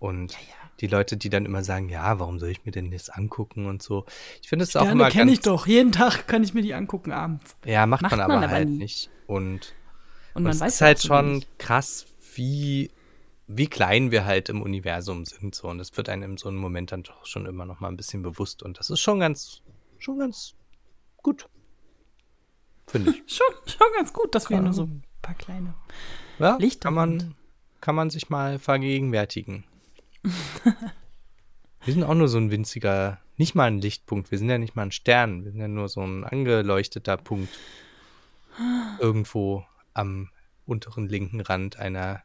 Und ja, ja. die Leute, die dann immer sagen, ja, warum soll ich mir denn das angucken und so. Ich finde es auch immer kenne ich doch. Jeden Tag kann ich mir die angucken abends. Ja, macht, macht man, man, aber, halt nie. nicht. Und, und, man und weiß es ist halt schon nicht. krass, wie wie klein wir halt im Universum sind so und das wird einem in so einem Moment dann doch schon immer noch mal ein bisschen bewusst und das ist schon ganz schon ganz gut finde ich schon schon ganz gut dass wir nur so ein paar kleine ja, Lichter kann man, kann man sich mal vergegenwärtigen. wir sind auch nur so ein winziger, nicht mal ein Lichtpunkt. Wir sind ja nicht mal ein Stern. Wir sind ja nur so ein angeleuchteter Punkt. Irgendwo am unteren linken Rand einer,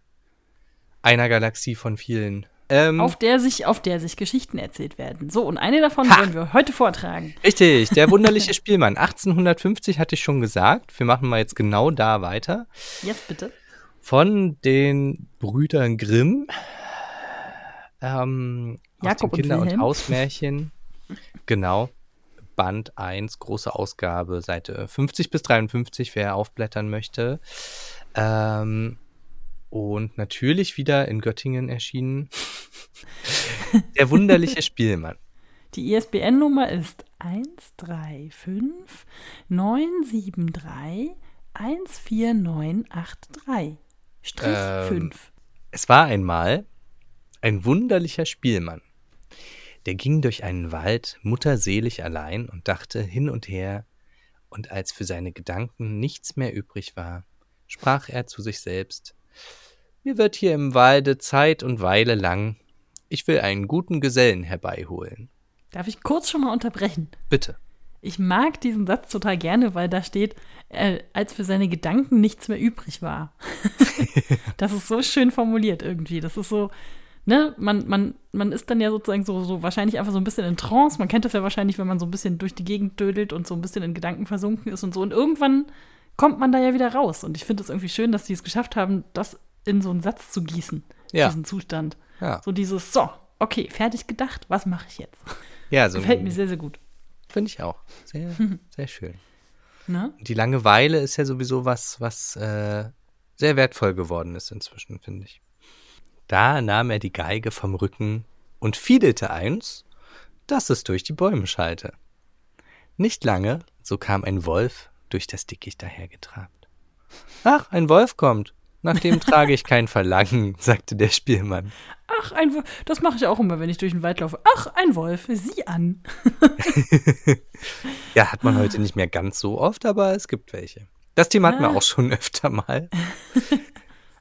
einer Galaxie von vielen. Ähm, auf, der sich, auf der sich Geschichten erzählt werden. So, und eine davon ha! wollen wir heute vortragen. Richtig, der wunderliche Spielmann. 1850 hatte ich schon gesagt. Wir machen mal jetzt genau da weiter. Jetzt bitte von den Brüdern Grimm. Ähm, Jakob aus Kinder- und, und Hausmärchen. genau. Band 1, große Ausgabe, Seite 50 bis 53, wer aufblättern möchte. Ähm, und natürlich wieder in Göttingen erschienen. Der wunderliche Spielmann. Die ISBN-Nummer ist 135 973 14983. Strich ähm, 5. Es war einmal ein wunderlicher Spielmann. Der ging durch einen Wald mutterselig allein und dachte hin und her, und als für seine Gedanken nichts mehr übrig war, sprach er zu sich selbst Mir wird hier im Walde Zeit und Weile lang, ich will einen guten Gesellen herbeiholen. Darf ich kurz schon mal unterbrechen? Bitte. Ich mag diesen Satz total gerne, weil da steht, äh, als für seine Gedanken nichts mehr übrig war. das ist so schön formuliert irgendwie. Das ist so, ne, man, man, man ist dann ja sozusagen so, so wahrscheinlich einfach so ein bisschen in Trance. Man kennt das ja wahrscheinlich, wenn man so ein bisschen durch die Gegend dödelt und so ein bisschen in Gedanken versunken ist und so. Und irgendwann kommt man da ja wieder raus. Und ich finde es irgendwie schön, dass die es geschafft haben, das in so einen Satz zu gießen, Ja. diesen Zustand. Ja. So dieses, so, okay, fertig gedacht, was mache ich jetzt? Ja, so Gefällt mir sehr, sehr gut. Finde ich auch. Sehr, sehr schön. Ne? Die Langeweile ist ja sowieso was, was äh, sehr wertvoll geworden ist inzwischen, finde ich. Da nahm er die Geige vom Rücken und fiedelte eins, dass es durch die Bäume schallte. Nicht lange, so kam ein Wolf durch das Dickicht dahergetrabt. Ach, ein Wolf kommt. Nach dem trage ich kein Verlangen, sagte der Spielmann. Ach, ein Wolf. Das mache ich auch immer, wenn ich durch den Wald laufe. Ach, ein Wolf. Sieh an. Ja, hat man heute nicht mehr ganz so oft, aber es gibt welche. Das Thema hatten wir Ah. auch schon öfter mal.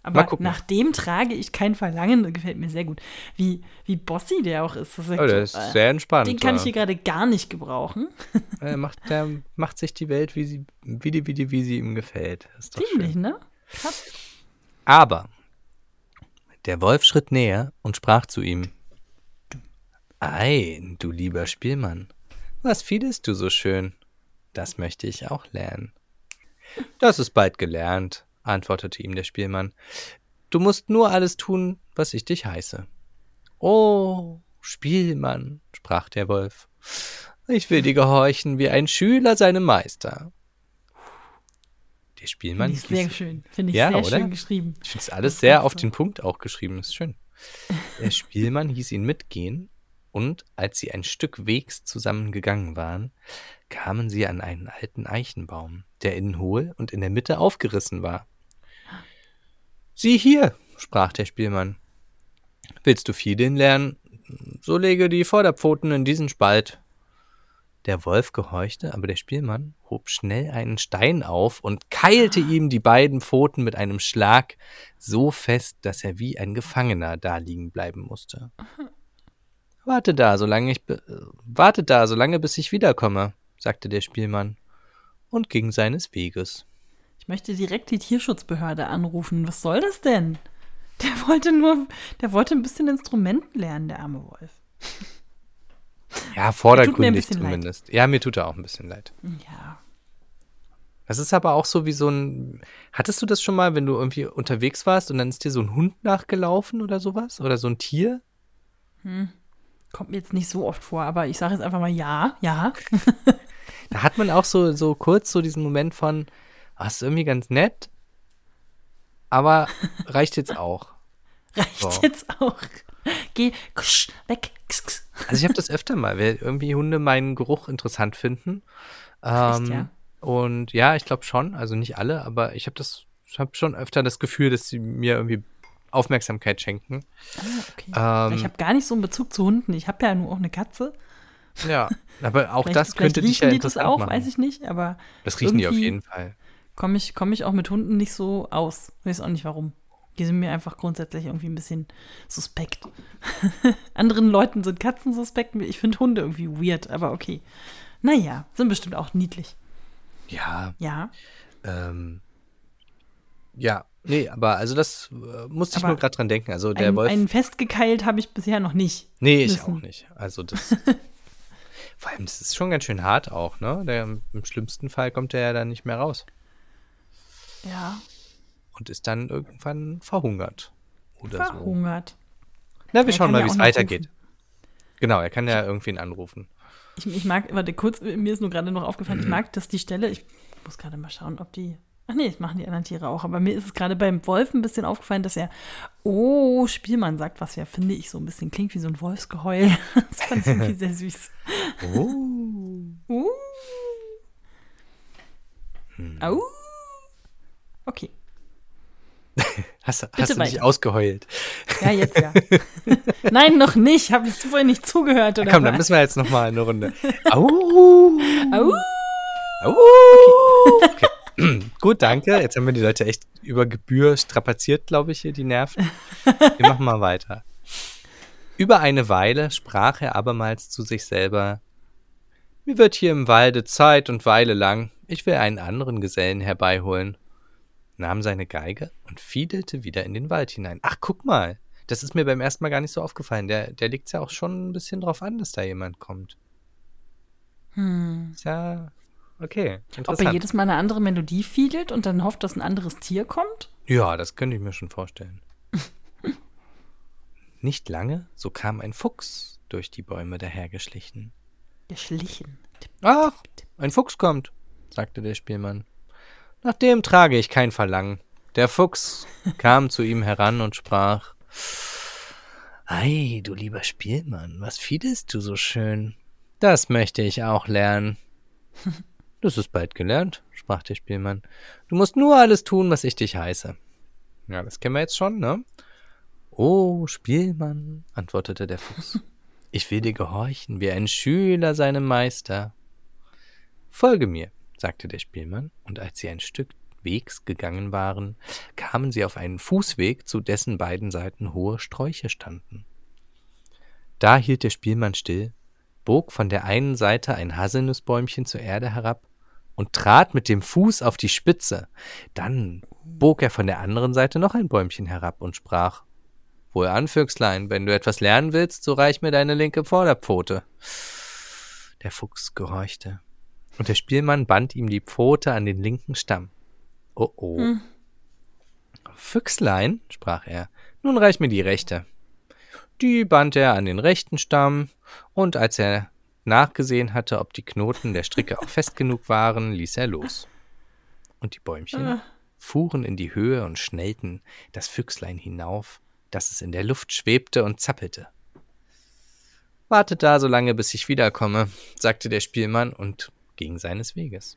Aber Mal gucken. nach dem trage ich kein Verlangen. Das gefällt mir sehr gut. Wie, wie bossy der auch ist. Das ist Oh, der ist sehr entspannt. den kann ich hier gerade gar nicht gebrauchen. Er macht, der macht sich die Welt, wie sie, wie die, wie die, wie sie ihm gefällt. Ziemlich, ne? Krass. Aber der Wolf schritt näher und sprach zu ihm: Ei, du lieber Spielmann, was fiedest du so schön? Das möchte ich auch lernen. Das ist bald gelernt, antwortete ihm der Spielmann. Du musst nur alles tun, was ich dich heiße. Oh, Spielmann, sprach der Wolf, ich will dir gehorchen wie ein Schüler seinem Meister. Der Spielmann Finde ich sehr hieß- schön. Finde ich Ja, sehr oder? schön geschrieben. ich finde es alles sehr auf du. den Punkt auch geschrieben. Ist schön. Der Spielmann hieß ihn mitgehen und als sie ein Stück Wegs zusammengegangen waren, kamen sie an einen alten Eichenbaum, der innen hohl und in der Mitte aufgerissen war. Sieh hier, sprach der Spielmann. Willst du Fiedeln lernen? So lege die Vorderpfoten in diesen Spalt. Der Wolf gehorchte, aber der Spielmann hob schnell einen Stein auf und keilte ihm die beiden Pfoten mit einem Schlag so fest, dass er wie ein Gefangener da liegen bleiben musste. Warte da, solange ich warte da, solange bis ich wiederkomme, sagte der Spielmann und ging seines Weges. Ich möchte direkt die Tierschutzbehörde anrufen. Was soll das denn? Der wollte nur, der wollte ein bisschen Instrument lernen, der arme Wolf. Ja, vordergründig bisschen leid. zumindest. Ja, mir tut er auch ein bisschen leid. Ja. Das ist aber auch so wie so ein. Hattest du das schon mal, wenn du irgendwie unterwegs warst und dann ist dir so ein Hund nachgelaufen oder sowas? Oder so ein Tier? Kommt mir jetzt nicht so oft vor, aber ich sage jetzt einfach mal ja, ja. Da hat man auch so, so kurz so diesen Moment von, ah, ist irgendwie ganz nett, aber reicht jetzt auch. Reicht So. jetzt auch. Geh, ksch, weg. Ksch, ksch. Also ich habe das öfter mal, weil irgendwie Hunde meinen Geruch interessant finden. Echt, Ähm, ja? Und ja, ich glaube schon, also nicht alle, aber ich habe das, ich habe schon öfter das Gefühl, dass sie mir irgendwie Aufmerksamkeit schenken. Ah, okay. Ähm, ich habe gar nicht so einen Bezug zu Hunden. Ich habe ja nur auch eine Katze. Ja, aber auch das könnte dich riechen ja die das auch, machen. weiß ich nicht, aber das riechen die auf jeden Fall. komme ich, komm ich auch mit Hunden nicht so aus. Weiß auch nicht warum. Die sind mir einfach grundsätzlich irgendwie ein bisschen suspekt. Anderen Leuten sind Katzen suspekt. Ich finde Hunde irgendwie weird, aber okay. Naja, sind bestimmt auch niedlich. Ja, Ja. ähm, ja, nee, aber also das äh, musste ich Aber nur gerade dran denken. Also der Ein, Wolf. einen festgekeilt habe ich bisher noch nicht. nee, ich müssen. auch nicht. Also das. vor allem, das ist schon ganz schön hart auch, ne? Der, Im schlimmsten Fall kommt er ja dann nicht mehr raus Ja, und ist dann irgendwann verhungert. Oder so. verhungert. Na, wir Er schauen mal, ja wie es weitergeht. Genau, er kann ja irgendwen anrufen. Ich, ich mag, warte kurz, mir ist nur gerade noch aufgefallen, ich mag, dass die Stelle, ich muss gerade mal schauen, ob die, ach nee, das machen die anderen Tiere auch, aber mir ist es gerade beim Wolf ein bisschen aufgefallen, dass er, oh, Spielmann sagt, was ja, finde ich, so ein bisschen klingt wie so ein Wolfsgeheul. Das fand ich irgendwie sehr süß. Oh. Uh. Au. Okay, Hast, hast du nicht weiter. ausgeheult? ja, jetzt ja. Nein, noch nicht. Habe ich vorhin nicht zugehört oder Komm, dann was? müssen wir jetzt noch mal eine Runde. Au. Au. Au. Okay. Gut, danke. Jetzt haben wir die Leute echt über Gebühr strapaziert, glaube ich, hier die Nerven. Wir machen mal weiter. Über eine Weile sprach er abermals zu sich selber. Mir wird hier im Walde Zeit und Weile lang. Ich will einen anderen Gesellen herbeiholen. Nahm seine Geige und fiedelte wieder in den Wald hinein. Ach, guck mal. Das ist mir beim ersten Mal gar nicht so aufgefallen. Der, der legt ja auch schon ein bisschen drauf an, dass da jemand kommt. Hm. Ist ja okay. Ob er jedes Mal eine andere Melodie fiedelt und dann hofft, dass ein anderes Tier kommt? Ja, das könnte ich mir schon vorstellen. Nicht lange, so kam ein Fuchs durch die Bäume dahergeschlichen. Geschlichen. Ach, ein Fuchs kommt, sagte der Spielmann. Nach dem trage ich kein Verlangen. Der Fuchs kam zu ihm heran und sprach Ei, du lieber Spielmann, was fiedelst du so schön? Das möchte ich auch lernen. Das ist bald gelernt, sprach der Spielmann. Du musst nur alles tun, was ich dich heiße. Ja, das kennen wir jetzt schon, ne? Oh, Spielmann, antwortete der Fuchs. Ich will dir gehorchen, wie ein Schüler seinem Meister. Folge mir, sagte der Spielmann, und als sie ein Stück Wegs gegangen waren, kamen sie auf einen Fußweg, zu dessen beiden Seiten hohe Sträuche standen. Da hielt der Spielmann still, bog von der einen Seite ein Haselnussbäumchen zur Erde herab und trat mit dem Fuß auf die Spitze. Dann bog er von der anderen Seite noch ein Bäumchen herab und sprach Wohlan, Füchslein, wenn du etwas lernen willst, so reich mir deine linke Vorderpfote. Der Fuchs gehorchte, und der Spielmann band ihm die Pfote an den linken Stamm. Oh oh. Hm. Füchslein, sprach er, nun reich mir die rechte. Die band er an den rechten Stamm, und als er nachgesehen hatte, ob die Knoten der Stricke auch fest genug waren, ließ er los. Und die Bäumchen Ah. fuhren in die Höhe und schnellten das Füchslein hinauf, dass es in der Luft schwebte und zappelte. Wartet da so lange, bis ich wiederkomme, sagte der Spielmann und ging seines Weges.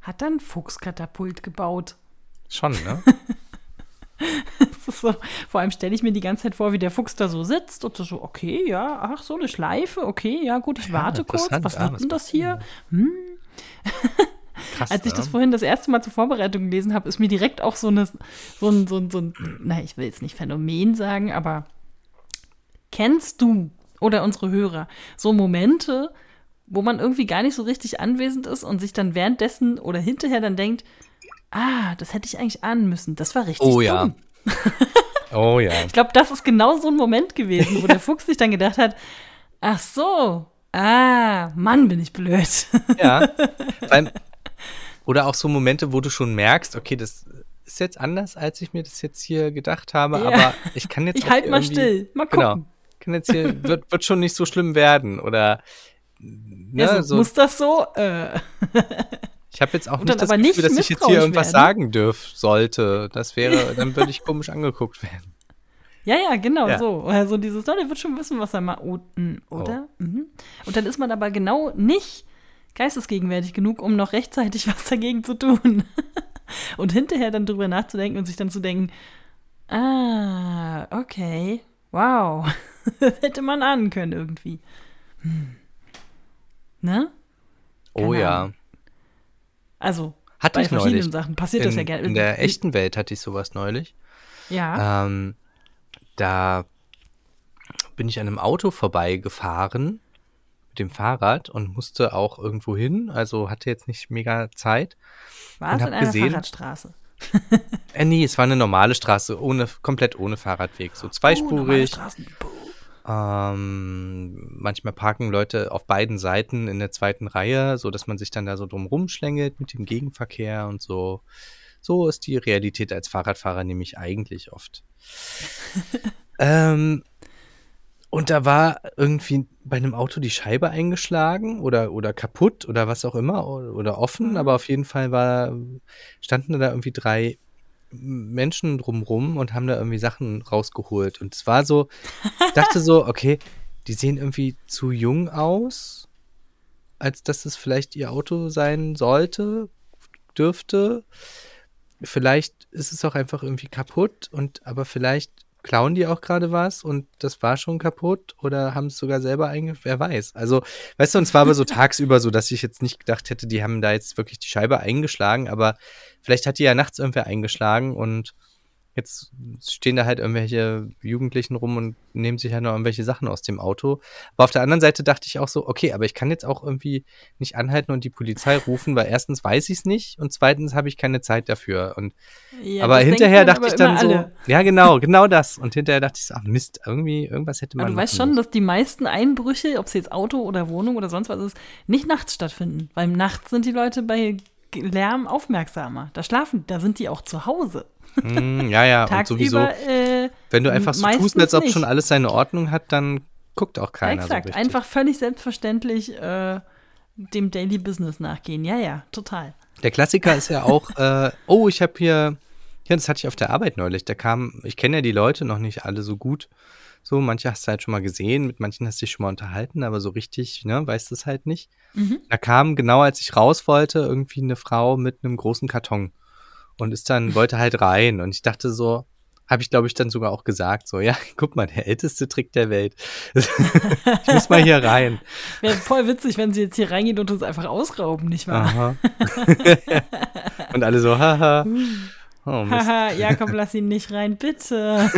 Hat dann Fuchskatapult gebaut. Schon, ne? So, vor allem stelle ich mir die ganze Zeit vor, wie der Fuchs da so sitzt und so, okay, ja, ach, so eine Schleife, okay, ja, gut, ich Ja, warte kurz. Was ja, wird denn das hier? Krass, Als ich das ne? vorhin das erste Mal zur Vorbereitung gelesen habe, ist mir direkt auch so, eine, so ein, so ein, so ein, na, ich will jetzt nicht Phänomen sagen, aber kennst du oder unsere Hörer so Momente, wo man irgendwie gar nicht so richtig anwesend ist und sich dann währenddessen oder hinterher dann denkt, ah, das hätte ich eigentlich ahnen müssen, das war richtig Oh ja. dumm. Oh ja. Ich glaube, das ist genau so ein Moment gewesen, wo der Fuchs sich dann gedacht hat, ach so, ah, Mann, bin ich blöd. Ja. Oder auch so Momente, wo du schon merkst, okay, das ist jetzt anders, als ich mir das jetzt hier gedacht habe, Ja. aber ich kann jetzt Ich auch halt mal still, mal gucken. Genau. Kann jetzt hier, wird, wird schon nicht so schlimm werden. Oder ne, Ja, so, muss das so? Äh. ich habe jetzt auch nicht das Gefühl, nicht dass ich jetzt hier irgendwas werden. sagen dürf sollte. Das wäre, dann würde ich komisch angeguckt werden. Ja, ja, genau Ja. so. Also dieses, oh, der wird schon wissen, was er macht. Oh, oder? Mhm. Und dann ist man aber genau nicht geistesgegenwärtig genug, um noch rechtzeitig was dagegen zu tun. und hinterher dann drüber nachzudenken und sich dann zu denken, ah, okay, wow. das hätte man ahnen können irgendwie. Hm. Ne? Oh Keine ja. Ahnung. Also, Hatte bei ich verschiedenen neulich. Sachen passiert in, das ja gerne. in der echten Welt hatte ich sowas neulich. Ja. Ähm, da bin ich an einem Auto vorbeigefahren mit dem Fahrrad und musste auch irgendwo hin, also hatte jetzt nicht mega Zeit. War es in einer gesehen- Fahrradstraße? Äh, nee, es war eine normale Straße, ohne, komplett ohne Fahrradweg, so Oh, zweispurig. Straßen. Ähm, manchmal parken Leute auf beiden Seiten in der zweiten Reihe, so dass man sich dann da so drum rumschlängelt mit dem Gegenverkehr und so. So ist die Realität als Fahrradfahrer nämlich eigentlich oft. ähm, und da war irgendwie bei einem Auto die Scheibe eingeschlagen oder, oder kaputt oder was auch immer oder, oder offen, Mhm. aber auf jeden Fall war, standen da irgendwie drei Menschen drumrum und haben da irgendwie Sachen rausgeholt. Und es war so, ich dachte so, okay, die sehen irgendwie zu jung aus, als dass es vielleicht ihr Auto sein sollte, dürfte. Vielleicht ist es auch einfach irgendwie kaputt und aber vielleicht klauen die auch gerade was und das war schon kaputt oder haben es sogar selber einge... Wer weiß. Also, weißt du, und es war aber so tagsüber so, dass ich jetzt nicht gedacht hätte, die haben da jetzt wirklich die Scheibe eingeschlagen, aber vielleicht hat die ja nachts irgendwer eingeschlagen und Jetzt stehen da halt irgendwelche Jugendlichen rum und nehmen sich halt noch irgendwelche Sachen aus dem Auto. Aber auf der anderen Seite dachte ich auch so, okay, aber ich kann jetzt auch irgendwie nicht anhalten und die Polizei rufen, weil erstens weiß ich es nicht und zweitens habe ich keine Zeit dafür. Und Ja, aber hinterher dachte dann ich aber dann so, alle. ja genau, genau das. Und hinterher dachte ich so, ach Mist, irgendwie, irgendwas hätte man Aber du weißt schon, dass die meisten Einbrüche, ob es jetzt Auto oder Wohnung oder sonst was ist, nicht nachts stattfinden. Weil nachts sind die Leute bei Lärm aufmerksamer. Da schlafen, da sind die auch zu Hause. Hm, ja, ja, und sowieso, äh, wenn du einfach so tust, als ob nicht. schon alles seine Ordnung hat, dann guckt auch keiner exakt, so richtig. einfach völlig selbstverständlich äh, dem Daily Business nachgehen. Ja, ja, total. Der Klassiker ist ja auch, äh, oh, ich habe hier, ja, das hatte ich auf der Arbeit neulich. Da kam, ich kenne ja die Leute noch nicht alle so gut. So, manche hast du halt schon mal gesehen, mit manchen hast du dich schon mal unterhalten, aber so richtig, ne, weißt du es halt nicht. Mhm. Da kam, genau als ich raus wollte, irgendwie eine Frau mit einem großen Karton und ist dann, wollte halt rein. Und ich dachte so, habe ich glaube ich dann sogar auch gesagt, so, ja, guck mal, der älteste Trick der Welt. ich muss mal hier rein. Wäre voll witzig, wenn sie jetzt hier reingehen und uns einfach ausrauben, nicht wahr? Aha. und alle so, haha. Oh, Mist. Haha, Jakob, lass ihn nicht rein, bitte.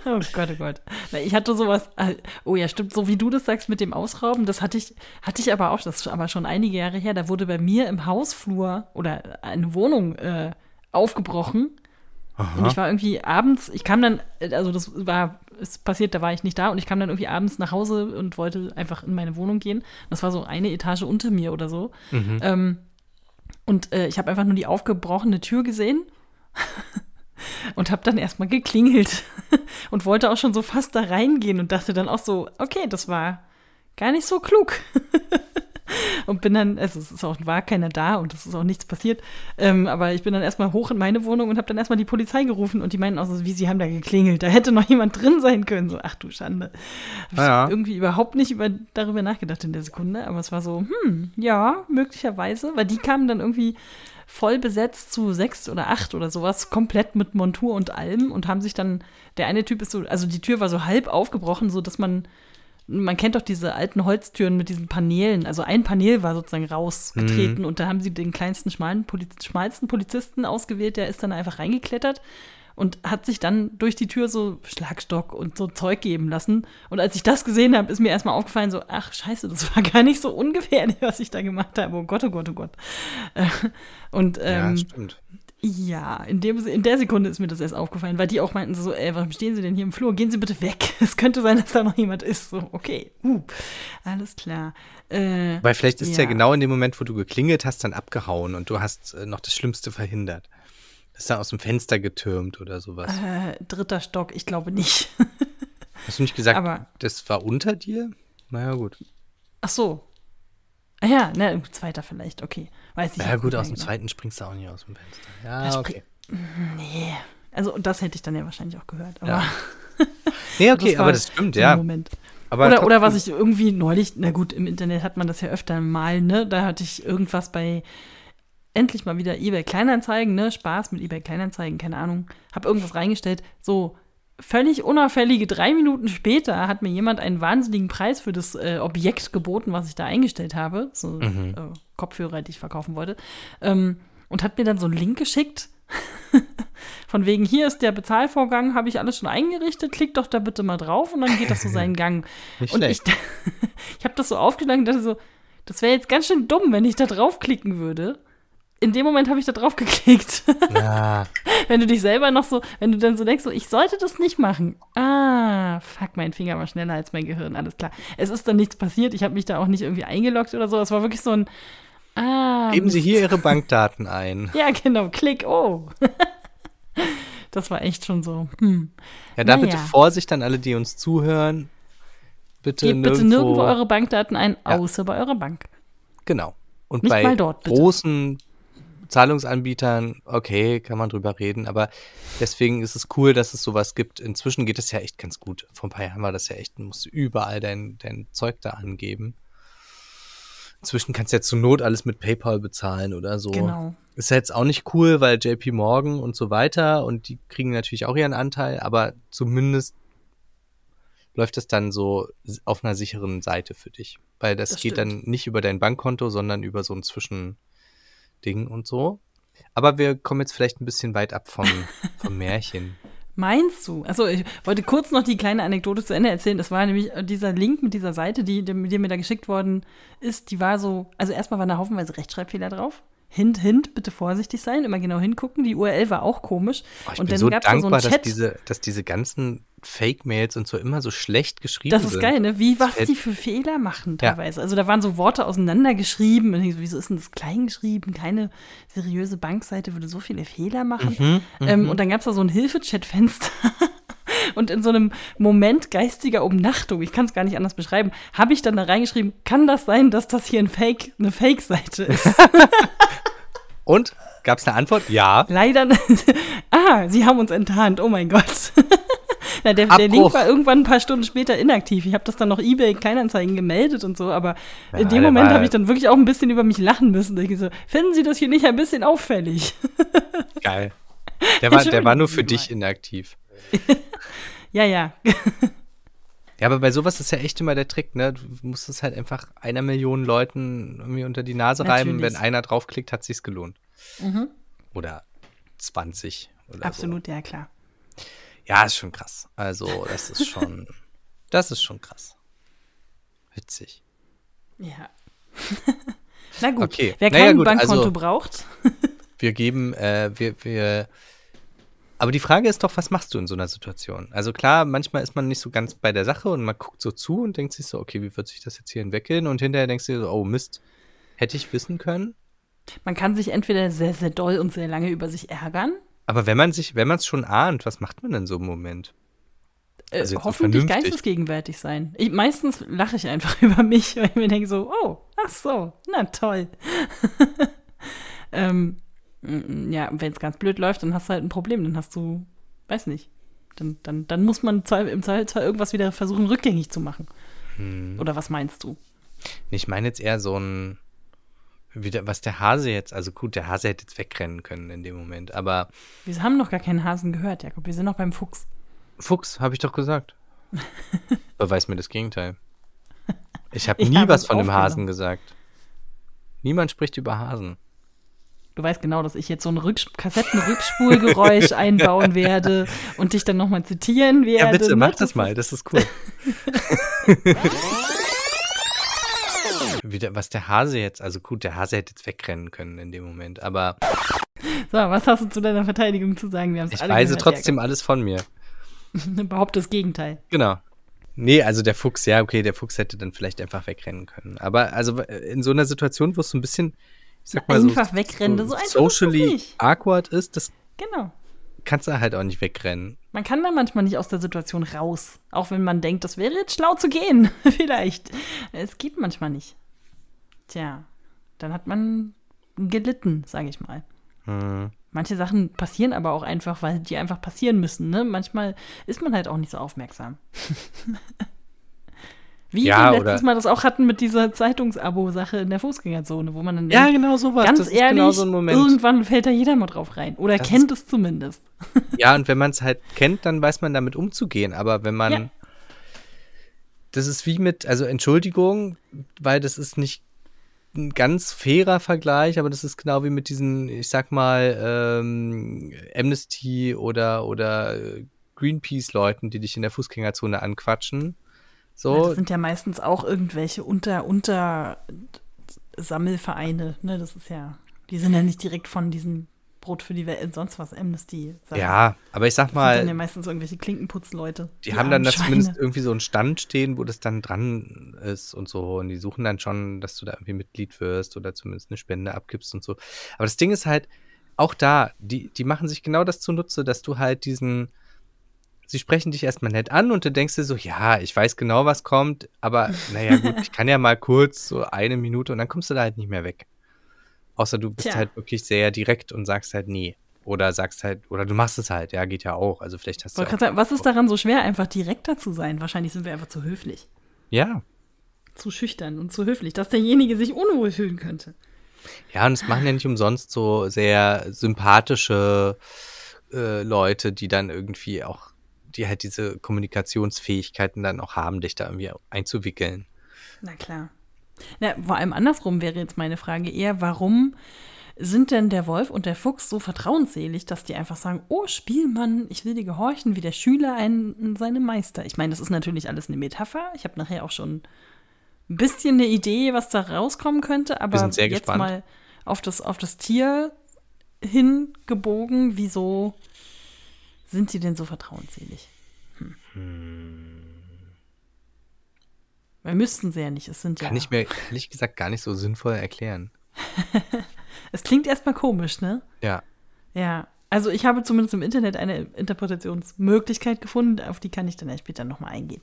oh Gott, oh Gott. Na, ich hatte sowas, äh, oh ja, stimmt, so wie du das sagst mit dem Ausrauben, das hatte ich, hatte ich aber auch, das ist aber schon einige Jahre her, da wurde bei mir im Hausflur oder eine Wohnung äh, aufgebrochen. Und ich war irgendwie abends, ich kam dann, äh, also das war, es passiert, da war ich nicht da und ich kam dann irgendwie abends nach Hause und wollte einfach in meine Wohnung gehen. Das war so eine Etage unter mir oder so. Ähm, und äh, ich habe einfach nur die aufgebrochene Tür gesehen und habe dann erstmal geklingelt und wollte auch schon so fast da reingehen und dachte dann auch so, okay, das war gar nicht so klug. und bin dann, also es ist auch, war keiner da und es ist auch nichts passiert, ähm, aber ich bin dann erstmal hoch in meine Wohnung und habe dann erstmal die Polizei gerufen und die meinten auch so, wie, sie haben da geklingelt, da hätte noch jemand drin sein können. So, ach du Schande. Hab ich Ja. irgendwie überhaupt nicht über, darüber nachgedacht in der Sekunde, aber es war so, hm, ja, möglicherweise, weil die kamen dann irgendwie voll besetzt zu sechs oder acht oder sowas, komplett mit Montur und allem und haben sich dann, der eine Typ ist so, also die Tür war so halb aufgebrochen, so dass man, man kennt doch diese alten Holztüren mit diesen Paneelen, also ein Panel war sozusagen rausgetreten und da haben sie den kleinsten, schmalen, Poliz schmalsten Polizisten ausgewählt, der ist dann einfach reingeklettert und hat sich dann durch die Tür so Schlagstock und so Zeug geben lassen. Und als ich das gesehen habe, ist mir erstmal aufgefallen, so, ach scheiße, das war gar nicht so ungefährlich, was ich da gemacht habe. Oh Gott, oh Gott, oh Gott. Äh, Und Ja, ähm, stimmt. ja, in, dem, in der Sekunde ist mir das erst aufgefallen, weil die auch meinten so, ey, warum stehen Sie denn hier im Flur? Gehen Sie bitte weg. Es könnte sein, dass da noch jemand ist. So, okay, uh, alles klar. Äh, Weil vielleicht ist ja. ja. genau in dem Moment, wo du geklingelt hast, dann abgehauen und du hast äh, noch das Schlimmste verhindert. Ist dann aus dem Fenster getürmt oder sowas. äh, dritter Stock, ich glaube nicht. Hast du nicht gesagt, aber- das war unter dir? Naja, gut. Ach so. Ah ja, ne, zweiter vielleicht, okay. Weiß ich Ja, gut, aus dem genau. zweiten springst du auch nicht aus dem Fenster. Da Ja, okay. Nee. Also das hätte ich dann ja wahrscheinlich auch gehört. Aber Ja. Nee, okay, war aber das stimmt, so ja. Moment. Aber oder, oder was ich irgendwie neulich, na gut, im Internet hat man das ja öfter mal, ne? Da hatte ich irgendwas bei endlich mal wieder eBay Kleinanzeigen, ne? Spaß mit eBay Kleinanzeigen, keine Ahnung. Hab irgendwas reingestellt, so völlig unauffällige drei Minuten später hat mir jemand einen wahnsinnigen Preis für das äh, Objekt geboten, was ich da eingestellt habe. So Mhm. äh, Kopfhörer, die ich verkaufen wollte. Ähm, und hat mir dann so einen Link geschickt. Von wegen, hier ist der Bezahlvorgang, habe ich alles schon eingerichtet, klick doch da bitte mal drauf und dann geht das so seinen Gang. Nicht und ich, schlecht. ich habe das so aufgeschlagen und dachte so, das wäre jetzt ganz schön dumm, wenn ich da draufklicken würde. In dem Moment habe ich da drauf geklickt. Ja, wenn du dich selber noch so, wenn du dann so denkst, so, ich sollte das nicht machen. Ah, fuck, mein Finger war schneller als mein Gehirn, alles klar. Es ist dann nichts passiert, ich habe mich da auch nicht irgendwie eingeloggt oder so. Es war wirklich so ein, ah. geben Sie hier Ihre Bankdaten ein. Ja, genau, klick, oh. das war echt schon so, hm. Ja, da Naja. bitte Vorsicht an alle, die uns zuhören. Bitte Gebt nirgendwo. bitte nirgendwo eure Bankdaten ein, Ja. außer bei eurer Bank. Genau. Und Nicht bei mal dort, großen Zahlungsanbietern, okay, kann man drüber reden, aber deswegen ist es cool, dass es sowas gibt. Inzwischen geht es ja echt ganz gut. Vor ein paar Jahren war das ja echt, du musst überall dein, dein Zeug da angeben. Inzwischen kannst du ja zur Not alles mit PayPal bezahlen oder so. Genau. Ist ja jetzt auch nicht cool, weil JP Morgan und so weiter und die kriegen natürlich auch ihren Anteil, aber zumindest läuft das dann so auf einer sicheren Seite für dich. Weil das, Das geht stimmt. dann nicht über dein Bankkonto, sondern über so ein Zwischending und so. Aber wir kommen jetzt vielleicht ein bisschen weit ab vom, vom Märchen. Meinst du? Also ich wollte kurz noch die kleine Anekdote zu Ende erzählen. Das war nämlich äh, dieser Link mit dieser Seite, die, die mir da geschickt worden ist. Die war so, also erstmal waren da haufenweise Rechtschreibfehler drauf. Hint, hint, bitte vorsichtig sein, immer genau hingucken. Die URL war auch komisch. Oh, ich und bin dann so dankbar, so einen Chat. dass diese, dass diese ganzen Fake-Mails und so immer so schlecht geschrieben Das ist sind. geil, ne? Wie, was die für Fehler machen Ja. teilweise. Also da waren so Worte auseinandergeschrieben. Und ich so, wieso ist denn das klein geschrieben? Keine seriöse Bankseite würde so viele Fehler machen. Mhm, ähm, und dann gab es da so ein Hilfe-Chat-Fenster. und in so einem Moment geistiger Umnachtung, ich kann es gar nicht anders beschreiben, habe ich dann da reingeschrieben, kann das sein, dass das hier ein Fake, eine Fake-Seite ist? Und? Gab es eine Antwort? Ja. Leider. ah, sie haben uns enttarnt. Oh mein Gott. Na, der, der Link war irgendwann ein paar Stunden später inaktiv. Ich habe das dann noch eBay Kleinanzeigen gemeldet und so, aber in Ja, dem der Moment habe ich dann wirklich auch ein bisschen über mich lachen müssen. Ich so, finden Sie das hier nicht ein bisschen auffällig? Geil. Der war, der war nur für dich inaktiv. ja, ja. Ja, aber bei sowas ist ja echt immer der Trick, ne? Du musst es halt einfach einer Million Leuten irgendwie unter die Nase reiben. Natürlich. Wenn einer draufklickt, hat sich's gelohnt. Mhm. Oder 20 oder Absolut, ja klar. so. Ja, ist schon krass. Also, das ist schon, das ist schon krass. Witzig. Ja. Na gut, Okay. wer Naja, kein gut, Bankkonto also- braucht, Wir geben, äh, wir, wir. Aber die Frage ist doch, was machst du in so einer Situation? Also klar, manchmal ist man nicht so ganz bei der Sache und man guckt so zu und denkt sich so, okay, wie wird sich das jetzt hier entwickeln? Und hinterher denkst du dir so, oh Mist, hätte ich wissen können. man kann sich entweder sehr, sehr doll und sehr lange über sich ärgern, Aber wenn man sich, wenn man es schon ahnt, was macht man denn so im Moment? äh, Also so hoffentlich vernünftig. geistesgegenwärtig sein. Ich, meistens lache ich einfach über mich, weil ich mir denke so, oh, ach so, na toll. ähm, ja, wenn es ganz blöd läuft, dann hast du halt ein Problem. Dann hast du, weiß nicht, dann, dann, dann muss man im Zweifelsfall irgendwas wieder versuchen, rückgängig zu machen. Hm. Oder was meinst du? Ich meine jetzt eher so ein, wieder, was der Hase jetzt, also gut, der Hase hätte jetzt wegrennen können in dem Moment, aber Wir haben noch gar keinen Hasen gehört, Jakob. Wir sind noch beim Fuchs. Fuchs, habe ich doch gesagt. Beweis mir das Gegenteil. Ich habe nie habe was von dem. Hasen gesagt. Niemand spricht über Hasen. Du weißt genau, dass ich jetzt so ein Rücks Kassettenrückspulgeräusch einbauen werde und dich dann nochmal zitieren werde. Ja, bitte, mach das mal, das ist cool. Wieder, was der Hase jetzt, also gut, der Hase hätte jetzt wegrennen können in dem Moment, aber So, was hast du zu deiner Verteidigung zu sagen? Wir haben es ich alle weise trotzdem alles von mir. Behaupte das Gegenteil. Genau. Nee, also der Fuchs, ja, okay, der Fuchs hätte dann vielleicht einfach wegrennen können. Aber also in so einer Situation, wo es so ein bisschen, sag mal Einfach so, wegrennen, so einfach ist es socially nicht. awkward ist, das Genau. kannst du halt auch nicht wegrennen. Man kann da manchmal nicht aus der Situation raus. Auch wenn man denkt, das wäre jetzt schlau zu gehen. Vielleicht. Es geht manchmal nicht. Tja, dann hat man gelitten, sage ich mal. Hm. Manche Sachen passieren aber auch einfach, weil die einfach passieren müssen. Ne? Manchmal ist man halt auch nicht so aufmerksam. Wie Ja, wir letztes Mal das auch hatten mit dieser Zeitungsabo-Sache in der Fußgängerzone, wo man dann Ja, denkt, genau sowas. ganz das ist ehrlich, genau so irgendwann fällt da jeder mal drauf rein. Oder Das kennt es zumindest. Ja, und wenn man es halt kennt, dann weiß man damit umzugehen. Aber wenn man. Ja. Das ist wie mit, also Entschuldigung, weil das ist nicht ein ganz fairer Vergleich, aber das ist genau wie mit diesen, ich sag mal, ähm, Amnesty oder, oder äh, Greenpeace-Leuten, die dich in der Fußgängerzone anquatschen. Ja, So, das sind ja meistens auch irgendwelche Unter, Unter Sammelvereine. Ne? Das ist ja, die sind ja nicht direkt von diesen Brot für die Welt, sonst was, Amnesty. Sachen. ja, aber ich sag Das sind ja mal, meistens irgendwelche Klinkenputzleute. die haben dann armen da zumindest irgendwie so einen Stand stehen, wo das dann dran ist und so. Und die suchen dann schon, dass du da irgendwie Mitglied wirst oder zumindest eine Spende abgibst und so. Aber das Ding ist halt, auch da, die, die machen sich genau das zunutze, dass du halt diesen, sie sprechen dich erstmal nett an und du denkst dir so, ja, ich weiß genau, was kommt, aber naja, gut, ich kann ja mal kurz so eine Minute und dann kommst du da halt nicht mehr weg. Außer du bist Tja. halt wirklich sehr direkt und sagst halt nee. Oder sagst halt, oder du machst es halt, ja, geht ja auch. Also vielleicht hast du. Auch, sagen, was ist daran so schwer, einfach direkter zu sein? Wahrscheinlich sind wir einfach zu höflich, ja, zu schüchtern und zu höflich, dass derjenige sich unwohl fühlen könnte. Ja, und es machen ja nicht umsonst so sehr sympathische äh, Leute, die dann irgendwie auch, die halt diese Kommunikationsfähigkeiten dann auch haben, dich da irgendwie einzuwickeln. Na klar. Na, vor allem andersrum wäre jetzt meine Frage eher, warum sind denn der Wolf und der Fuchs so vertrauensselig, dass die einfach sagen, oh Spielmann, ich will dir gehorchen, wie der Schüler einen, seinem Meister. Ich meine, das ist natürlich alles eine Metapher. Ich habe nachher auch schon ein bisschen eine Idee, was da rauskommen könnte, aber jetzt gespannt. mal auf das, auf das Tier hingebogen, wieso sind sie denn so vertrauensselig? Hm. hm. Müssten sie ja nicht. Es sind Kann ja. ich mir ehrlich gesagt gar nicht so sinnvoll erklären. es klingt erstmal komisch, ne? Ja. Ja. Also ich habe zumindest im Internet eine Interpretationsmöglichkeit gefunden, auf die kann ich dann später nochmal eingehen.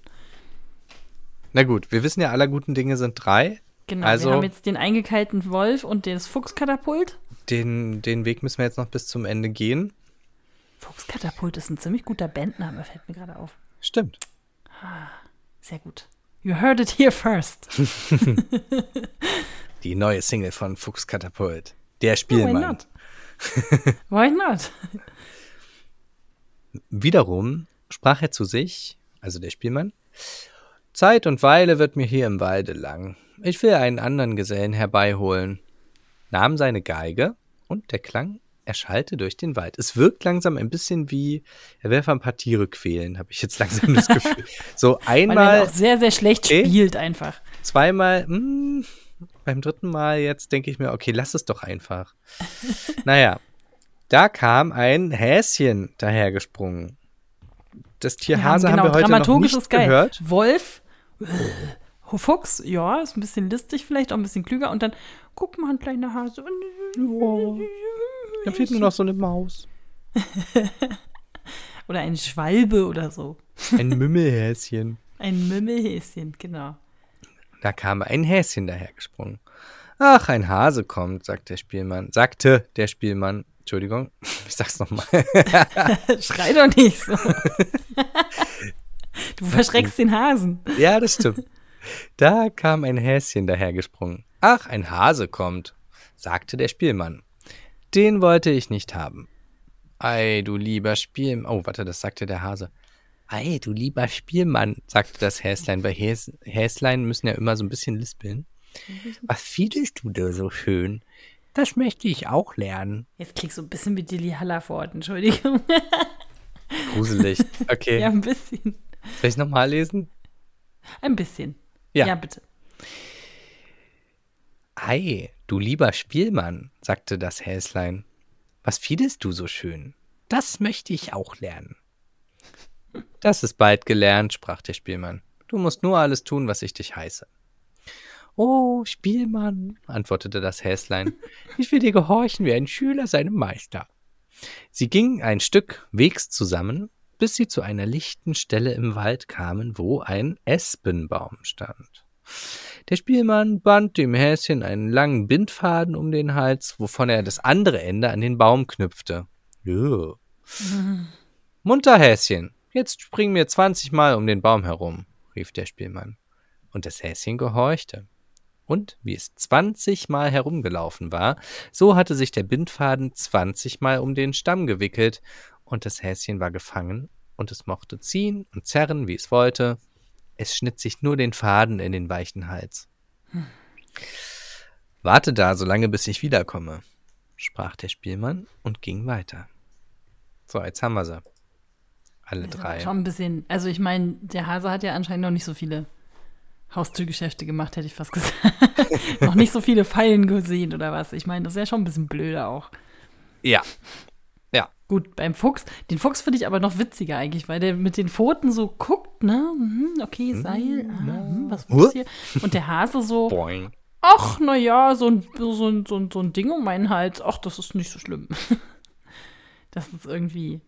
Na gut, wir wissen ja, aller guten Dinge sind drei. Genau, also, wir haben jetzt den eingekeilten Wolf und das Fuchskatapult. Den, den Weg müssen wir jetzt noch bis zum Ende gehen. Fuchskatapult ist ein ziemlich guter Bandname, fällt mir gerade auf. Stimmt. Ah, sehr gut. You heard it here first. Die neue Single von Fuchskatapult. Der Spielmann. Why not? why not? Wiederum sprach er zu sich, also der Spielmann, Zeit und Weile wird mir hier im Walde lang. Ich will einen anderen Gesellen herbeiholen, nahm seine Geige und der Klang erschallte durch den Wald. Es wirkt langsam ein bisschen wie, er will ein paar Tiere quälen, habe ich jetzt langsam das Gefühl. So einmal. Weil er auch sehr, sehr schlecht okay, spielt einfach. Zweimal, mh, hm, beim dritten Mal jetzt denke ich mir, okay, lass es doch einfach. naja, da kam ein Häschen dahergesprungen. Das Tier Hase ja, genau, haben wir heute noch nicht gehört. Wolf, äh, Fuchs, ja, ist ein bisschen listig vielleicht, auch ein bisschen klüger. Und dann, guck mal, ein kleiner Hase. Oh. Da fehlt nur noch so eine Maus. oder ein Schwalbe oder so. Ein Mümmelhäschen. ein Mümmelhäschen, genau. Da kam ein Häschen dahergesprungen. Ach, ein Hase kommt, sagt der Spielmann. Sagte der Spielmann. Entschuldigung, ich sag's nochmal. Schrei doch nicht so. du verschreckst den Hasen. Ja, das stimmt. Da kam ein Häschen dahergesprungen. Ach, ein Hase kommt, sagte der Spielmann. Den wollte ich nicht haben. Ei, du lieber Spielmann. Oh, warte, das sagte der Hase. Ei, du lieber Spielmann, sagte das Häslein. Bei Häs Häslein müssen ja immer so ein bisschen lispeln. Was fiedest du da so schön? Das möchte ich auch lernen. Jetzt kriegst du ein bisschen wie Dilly Hallerford, Entschuldigung. Gruselig. Okay. Ja, ein bisschen. Soll ich nochmal lesen? Ein bisschen. Ja. Ja, bitte. Ei, du lieber Spielmann, sagte das Häslein, was fiedest du so schön? Das möchte ich auch lernen. Das ist bald gelernt, sprach der Spielmann. Du musst nur alles tun, was ich dich heiße. Oh, Spielmann, antwortete das Häslein, ich will dir gehorchen wie ein Schüler seinem Meister. Sie gingen ein Stück Wegs zusammen, bis sie zu einer lichten Stelle im Wald kamen, wo ein Espenbaum stand. Der Spielmann band dem Häschen einen langen Bindfaden um den Hals, wovon er das andere Ende an den Baum knüpfte. Mhm. Munter, Häschen, jetzt spring mir zwanzigmal um den Baum herum, rief der Spielmann. Und das Häschen gehorchte. Und wie es zwanzigmal herumgelaufen war, so hatte sich der Bindfaden zwanzigmal um den Stamm gewickelt, und das Häschen war gefangen, und es mochte ziehen und zerren, wie es wollte, es schnitt sich nur den Faden in den weichen Hals. Hm. Warte da, solange bis ich wiederkomme, sprach der Spielmann und ging weiter. So, jetzt haben wir sie. Alle drei. Schon ein bisschen. Also, ich meine, der Hase hat ja anscheinend noch nicht so viele Haustürgeschäfte gemacht, hätte ich fast gesagt. noch nicht so viele Fallen gesehen oder was. Ich meine, das ist ja schon ein bisschen blöder auch. Ja, Gut, beim Fuchs, den Fuchs finde ich aber noch witziger eigentlich, weil der mit den Pfoten so guckt, ne? Mhm, okay, hm, Seil, ah, hm, was muss hier? Und der Hase so, Boing. ach, naja, so ein, so, ein, so, ein, so ein Ding um meinen Hals, ach, das ist nicht so schlimm. das ist irgendwie,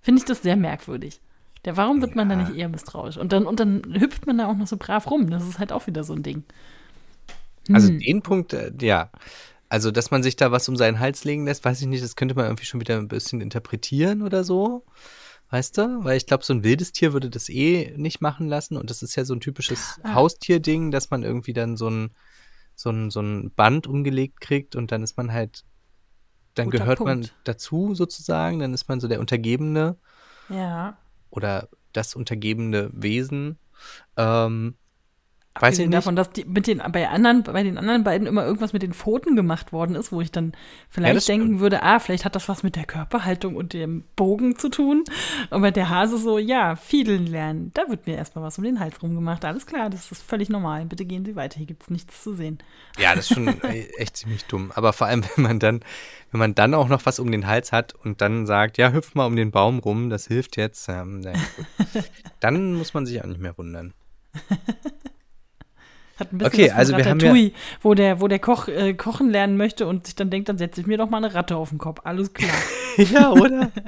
finde ich das sehr merkwürdig. Der, warum wird man da nicht eher misstrauisch? Und dann, und dann hüpft man da auch noch so brav rum. Das ist halt auch wieder so ein Ding. Also hm. Also den Punkt, äh, ja, also, dass man sich da was um seinen Hals legen lässt, weiß ich nicht, das könnte man irgendwie schon wieder ein bisschen interpretieren oder so. Weißt du? Weil ich glaube, so ein wildes Tier würde das eh nicht machen lassen. Und das ist ja so ein typisches ah. Haustierding, dass man irgendwie dann so ein, so, ein, so ein Band umgelegt kriegt und dann ist man halt, dann Guter gehört Punkt. man dazu sozusagen, dann ist man so der Untergebene. Ja. Oder das untergebene Wesen. Ähm, Weiß ich nicht. davon, dass die, mit den, bei, anderen, bei den anderen beiden immer irgendwas mit den Pfoten gemacht worden ist, wo ich dann vielleicht das denken würde, ah, vielleicht hat das was mit der Körperhaltung und dem Bogen zu tun. Und bei der Hase so, ja, Fiedeln lernen. Da wird mir erstmal was um den Hals rumgemacht. Alles klar, das ist völlig normal. Bitte gehen Sie weiter, hier gibt es nichts zu sehen. Ja, das ist schon e- echt ziemlich dumm. Aber vor allem, wenn man dann, wenn man dann auch noch was um den Hals hat und dann sagt, ja, hüpf mal um den Baum rum, das hilft jetzt, ähm, ja, dann muss man sich auch nicht mehr wundern. Hat ein bisschen Okay, was von also wir haben ja- wo der, wo der Koch äh, kochen lernen möchte und sich dann denkt, dann setze ich mir doch mal eine Ratte auf den Kopf. Alles klar. ja, oder?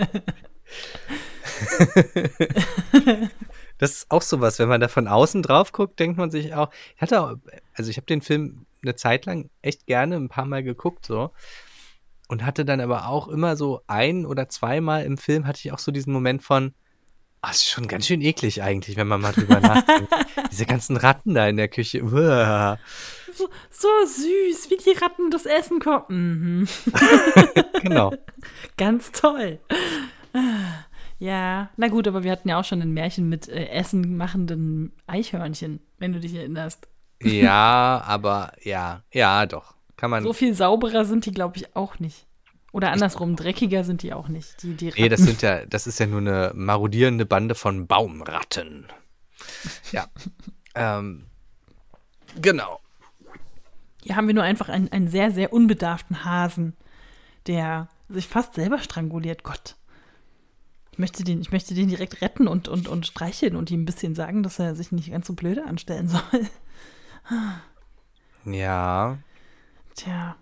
das ist auch sowas, wenn man da von außen drauf guckt, denkt man sich auch, ich hatte auch, also ich habe den Film eine Zeit lang echt gerne ein paar Mal geguckt so und hatte dann aber auch immer so ein oder zweimal im Film hatte ich auch so diesen Moment von, ah, ist schon ganz schön eklig eigentlich, wenn man mal drüber nachdenkt. Diese ganzen Ratten da in der Küche. Uah. so, so süß, wie die Ratten das Essen kommen. Mhm. Genau. Ganz toll. Ja, na gut, aber wir hatten ja auch schon ein Märchen mit äh, Essen machenden Eichhörnchen, wenn du dich erinnerst. Ja, aber ja, ja, doch. Kann man. So viel sauberer sind die, glaube ich, auch nicht. Oder andersrum, dreckiger sind die auch nicht. Die, die Nee, das sind ja, das ist ja nur eine marodierende Bande von Baumratten. Ja. ähm, genau. Hier haben wir nur einfach einen, einen sehr, sehr unbedarften Hasen, der sich fast selber stranguliert. Gott. Ich möchte den, ich möchte den direkt retten und, und, und streicheln und ihm ein bisschen sagen, dass er sich nicht ganz so blöde anstellen soll. Ja. Tja.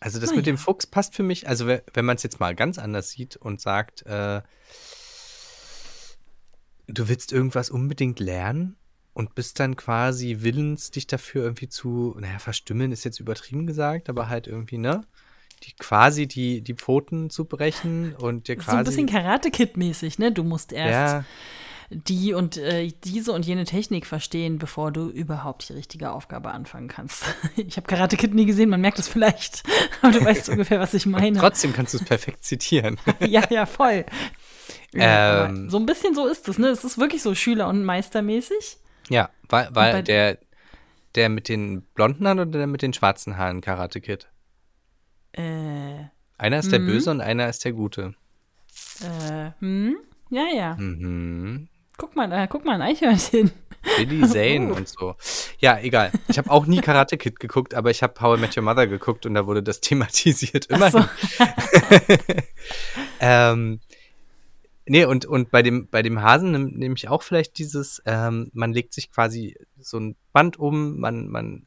Also das Na mit dem ja. Fuchs passt für mich, also we- wenn man es jetzt mal ganz anders sieht und sagt, äh, du willst irgendwas unbedingt lernen und bist dann quasi willens, dich dafür irgendwie zu, naja, verstümmeln ist jetzt übertrieben gesagt, aber halt irgendwie, ne? Die quasi die, die Pfoten zu brechen und dir Das ist so ein quasi. bisschen Karate-Kid-mäßig, ne? Du musst erst ja, die und äh, diese und jene Technik verstehen, bevor du überhaupt die richtige Aufgabe anfangen kannst. Ich habe Karate Kid nie gesehen, man merkt es vielleicht, aber du weißt ungefähr, was ich meine. trotzdem kannst du es perfekt zitieren. ja, ja, voll. Ja, Ähm. so ein bisschen so ist es, ne? Es ist wirklich so Schüler- und Meistermäßig. Ja, weil, weil der, der mit den blonden Haaren oder der mit den schwarzen Haaren Karate Kid? Äh, Einer ist der Böse und einer ist der Gute. äh, hm? Ja, ja. Mhm. Guck mal, äh, guck mal ein Eichhörnchen. Billy Zane Oh. und so. Ja, egal. Ich habe auch nie Karate Kid geguckt, aber ich habe How I Met Your Mother geguckt und da wurde das thematisiert. Immerhin. so. Ähm, nee, und, und bei dem, bei dem Hasen nehm- nehme ich auch vielleicht dieses, ähm, man legt sich quasi so ein Band um, man, man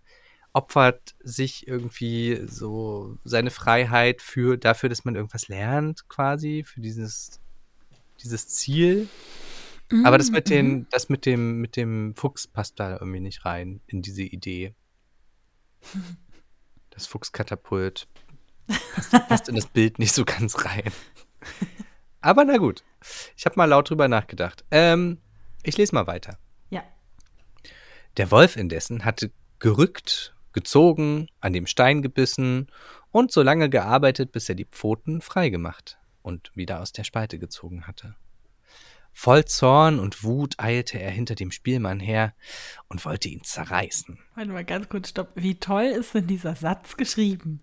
opfert sich irgendwie so seine Freiheit für, dafür, dass man irgendwas lernt, quasi, für dieses, dieses Ziel. Aber das mit den, das mit dem, mit dem Fuchs passt da irgendwie nicht rein in diese Idee. Das Fuchskatapult passt, passt in das Bild nicht so ganz rein. Aber na gut. Ich habe mal laut drüber nachgedacht. Ähm, ich lese mal weiter. Ja. Der Wolf indessen hatte gerückt, gezogen, an dem Stein gebissen und so lange gearbeitet, bis er die Pfoten freigemacht und wieder aus der Spalte gezogen hatte. Voll Zorn und Wut eilte er hinter dem Spielmann her und wollte ihn zerreißen. Warte mal ganz kurz, stopp. Wie toll ist denn dieser Satz geschrieben?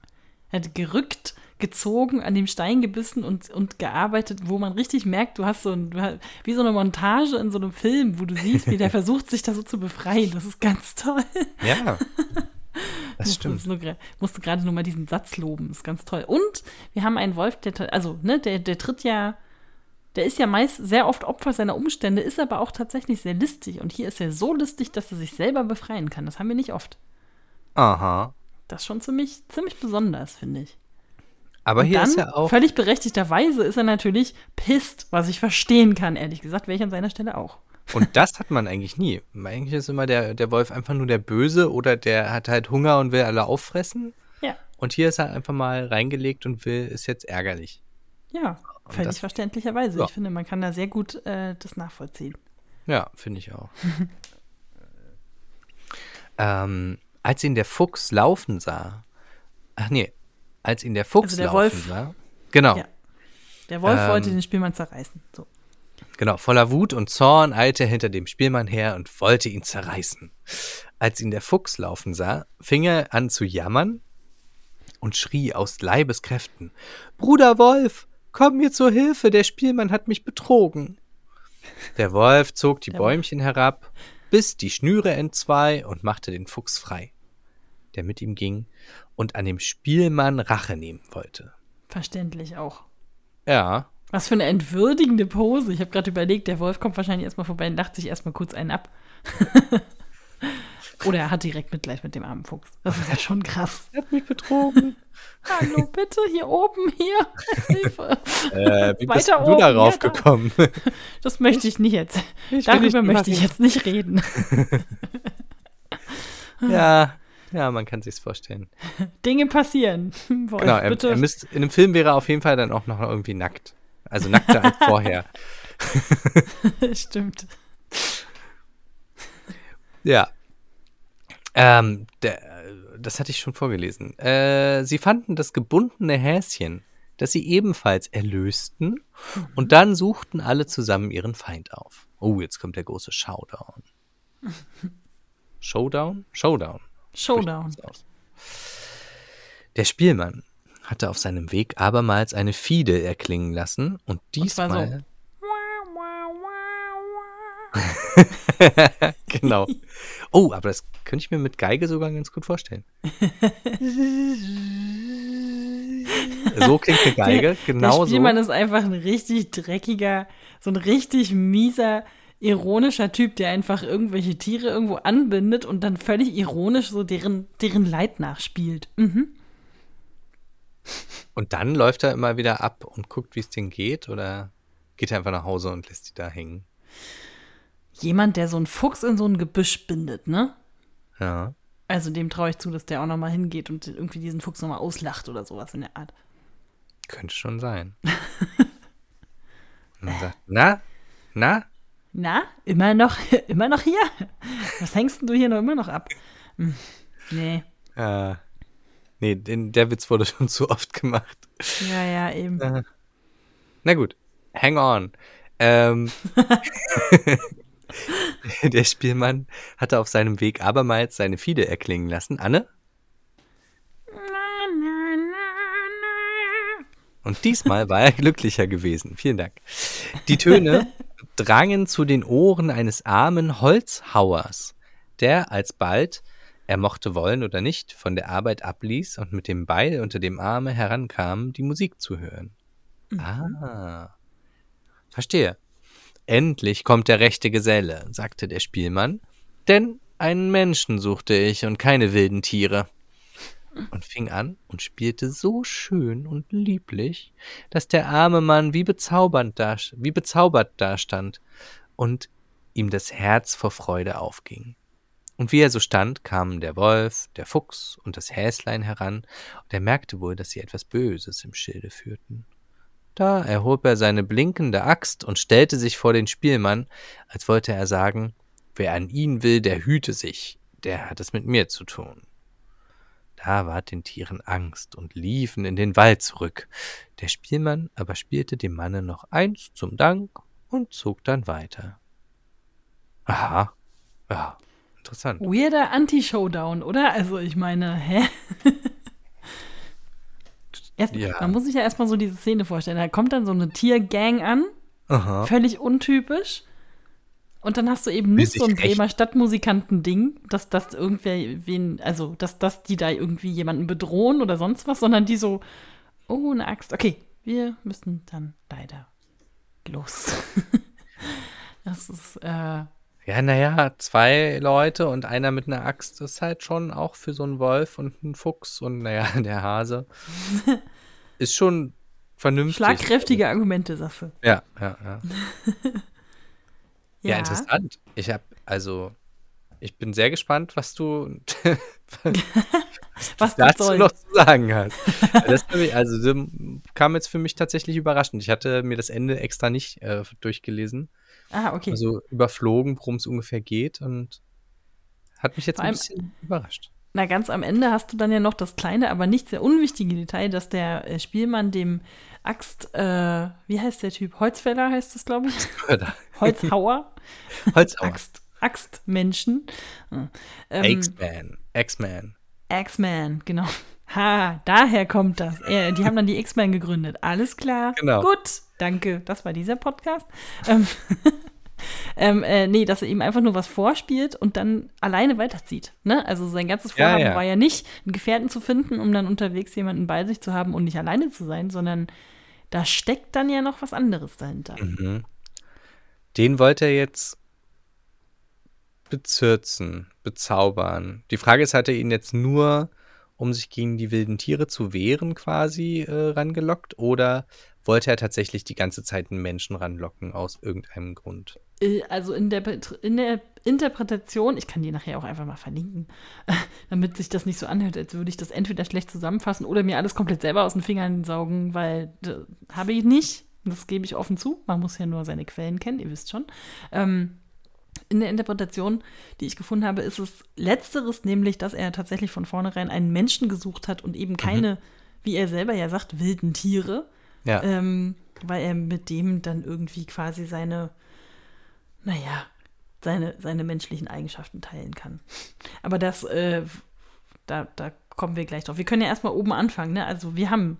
Er hat gerückt, gezogen, an dem Stein gebissen und, und gearbeitet, wo man richtig merkt, du hast so ein, wie so eine Montage in so einem Film, wo du siehst, wie der versucht, sich da so zu befreien. Das ist ganz toll. Ja, das Musste stimmt. Nur, musste gerade nur mal diesen Satz loben. Das ist ganz toll. Und wir haben einen Wolf, der, also, ne, der, der tritt ja, der ist ja meist sehr oft Opfer seiner Umstände, ist aber auch tatsächlich sehr listig. Und hier ist er so listig, dass er sich selber befreien kann. Das haben wir nicht oft. Aha. Das ist schon ziemlich, ziemlich besonders, finde ich. Aber Und hier dann, ist ja auch. völlig berechtigterweise, ist er natürlich pisst, was ich verstehen kann, ehrlich gesagt, wäre ich an seiner Stelle auch. Und das hat man eigentlich nie. Eigentlich ist immer der, der Wolf einfach nur der Böse oder der hat halt Hunger und will alle auffressen. Ja, Und hier ist er einfach mal reingelegt und will, ist jetzt ärgerlich. ja, völlig das- verständlicherweise. Ja. Ich finde, man kann da sehr gut äh, das nachvollziehen. Ja, finde ich auch. ähm, als ihn der Fuchs laufen sah. Ach nee, als ihn der Fuchs Also der laufen Wolf. sah. Genau, Ja. Der Wolf Ähm, wollte den Spielmann zerreißen. So. genau. Voller Wut und Zorn eilte er hinter dem Spielmann her und wollte ihn zerreißen. Als ihn der Fuchs laufen sah, fing er an zu jammern und schrie aus Leibeskräften: Bruder Wolf, komm mir zur Hilfe, der Spielmann hat mich betrogen. Der Wolf zog die Bäumchen herab, biss die Schnüre entzwei und machte den Fuchs frei, der mit ihm ging und an dem Spielmann Rache nehmen wollte. Verständlich auch. Ja. Was für eine entwürdigende Pose. Ich habe gerade überlegt, der Wolf kommt wahrscheinlich erstmal vorbei und lacht sich erstmal kurz einen ab. Oder er hat direkt Mitleid mit dem armen Fuchs. Das ist ja schon krass. Er hat mich betrogen. Hallo, bitte, hier oben, hier. Hilfe. Äh, wie bist Weiter du oben, darauf ja, gekommen? Das möchte ich nicht jetzt. Ich Darüber nicht möchte ich jetzt nicht reden. ja, ja, man kann sich's vorstellen. Dinge passieren. Wolf, Genau, er, bitte. er müsst, in dem Film wäre er auf jeden Fall dann auch noch irgendwie nackt. Also nackter als vorher. Stimmt. Ja. Ähm, der, das hatte ich schon vorgelesen. Äh, sie fanden das gebundene Häschen, das sie ebenfalls erlösten, und dann suchten alle zusammen ihren Feind auf. Oh, jetzt kommt der große Showdown. Showdown? Showdown. Showdown. aus. Der Spielmann hatte auf seinem Weg abermals eine Fiede erklingen lassen und diesmal. genau. Oh, aber das könnte ich mir mit Geige sogar ganz gut vorstellen. so klingt eine Geige, Der genau so. Spielmann ist einfach ein richtig dreckiger, so ein richtig mieser, ironischer Typ, der einfach irgendwelche Tiere irgendwo anbindet und dann völlig ironisch so deren, deren Leid nachspielt. Mhm. Und dann läuft er immer wieder ab und guckt, wie es denen geht, oder geht er einfach nach Hause und lässt die da hängen? Jemand, der so einen Fuchs in so ein Gebüsch bindet, ne? Ja. Also dem traue ich zu, dass der auch nochmal hingeht und irgendwie diesen Fuchs nochmal auslacht oder sowas in der Art. Könnte schon sein. Sagt, na, na, Na, immer noch, immer noch hier? Was hängst denn du hier noch immer noch ab? Hm, nee. äh, nee, den, der Witz wurde schon zu oft gemacht. Ja, ja, eben. Äh, Na gut, hang on. Ähm, der Spielmann hatte auf seinem Weg abermals seine Fiede erklingen lassen. Anne? Und diesmal war er glücklicher gewesen. Vielen Dank. Die Töne drangen zu den Ohren eines armen Holzhauers, der alsbald, er mochte wollen oder nicht, von der Arbeit abließ und mit dem Beil unter dem Arme herankam, die Musik zu hören. Ah. Verstehe. Endlich kommt der rechte Geselle, sagte der Spielmann, denn einen Menschen suchte ich und keine wilden Tiere. Und fing an und spielte so schön und lieblich, dass der arme Mann wie, bezaubernd da, wie bezaubert dastand und ihm das Herz vor Freude aufging. Und wie er so stand, kamen der Wolf, der Fuchs und das Häslein heran, und er merkte wohl, dass sie etwas Böses im Schilde führten. Da erhob er seine blinkende Axt und stellte sich vor den Spielmann, als wollte er sagen, wer an ihn will, der hüte sich, der hat es mit mir zu tun. Da ward den Tieren Angst und liefen in den Wald zurück. Der Spielmann aber spielte dem Manne noch eins zum Dank und zog dann weiter. Aha, ja, interessant. Weirder Anti-Showdown, oder? Also ich meine, hä? Erst, Ja. Man muss sich ja erstmal so diese Szene vorstellen. Da kommt dann so eine Tiergang an, Aha. völlig untypisch. Und dann hast du eben nicht so ein. Bremer Stadtmusikanten-Ding, dass das irgendwer wen, also dass, dass die da irgendwie jemanden bedrohen oder sonst was, sondern die so, oh, eine Axt. Okay, wir müssen dann leider los. das ist, äh, Ja, naja, zwei Leute und einer mit einer Axt ist halt schon auch für so einen Wolf und einen Fuchs und naja, der Hase ist schon vernünftig. schlagkräftige Argumente, sagst du. Ja, ja, ja. Ja, interessant. Ich habe, also, ich bin sehr gespannt, was du Was das dazu soll. noch zu sagen hast. Das mich, also, das kam jetzt für mich tatsächlich überraschend. Ich hatte mir das Ende extra nicht äh, durchgelesen. Ah, okay. Also überflogen, worum es ungefähr geht und hat mich jetzt Vor ein bisschen überrascht. Na, ganz am Ende hast du dann ja noch das kleine, aber nicht sehr unwichtige Detail, dass der äh, Spielmann dem Axt, äh, wie heißt der Typ? Holzfäller heißt das, glaube ich. Holzhauer? Holzhauer. Axt. Axtmenschen. Ähm, X-Man. X-Man. X-Man, genau. Ha, daher kommt das. Äh, die haben dann die X-Men gegründet. Alles klar. Genau. Gut, danke. Das war dieser Podcast. Ähm, ähm, äh, nee, dass er ihm einfach nur was vorspielt und dann alleine weiterzieht. Ne? Also sein ganzes Vorhaben ja, ja. war ja nicht, einen Gefährten zu finden, um dann unterwegs jemanden bei sich zu haben und nicht alleine zu sein, sondern da steckt dann ja noch was anderes dahinter. Mhm. Den wollte er jetzt bezirzen, bezaubern. Die Frage ist, hat er ihn jetzt nur, um sich gegen die wilden Tiere zu wehren, quasi äh, rangelockt? Oder wollte er tatsächlich die ganze Zeit einen Menschen ranlocken aus irgendeinem Grund? Äh, also in der, in der Interpretation, ich kann die nachher auch einfach mal verlinken, damit sich das nicht so anhört, als würde ich das entweder schlecht zusammenfassen oder mir alles komplett selber aus den Fingern saugen, weil habe ich nicht. Das gebe ich offen zu. Man muss ja nur seine Quellen kennen, ihr wisst schon. Ähm, in der Interpretation, die ich gefunden habe, ist es letzteres, nämlich, dass er tatsächlich von vornherein einen Menschen gesucht hat und eben keine, mhm. wie er selber ja sagt, wilden Tiere. Ja. Ähm, weil er mit dem dann irgendwie quasi seine, naja, seine, seine menschlichen Eigenschaften teilen kann. Aber das, äh, da, da kommen wir gleich drauf. Wir können ja erstmal oben anfangen, ne? Also wir haben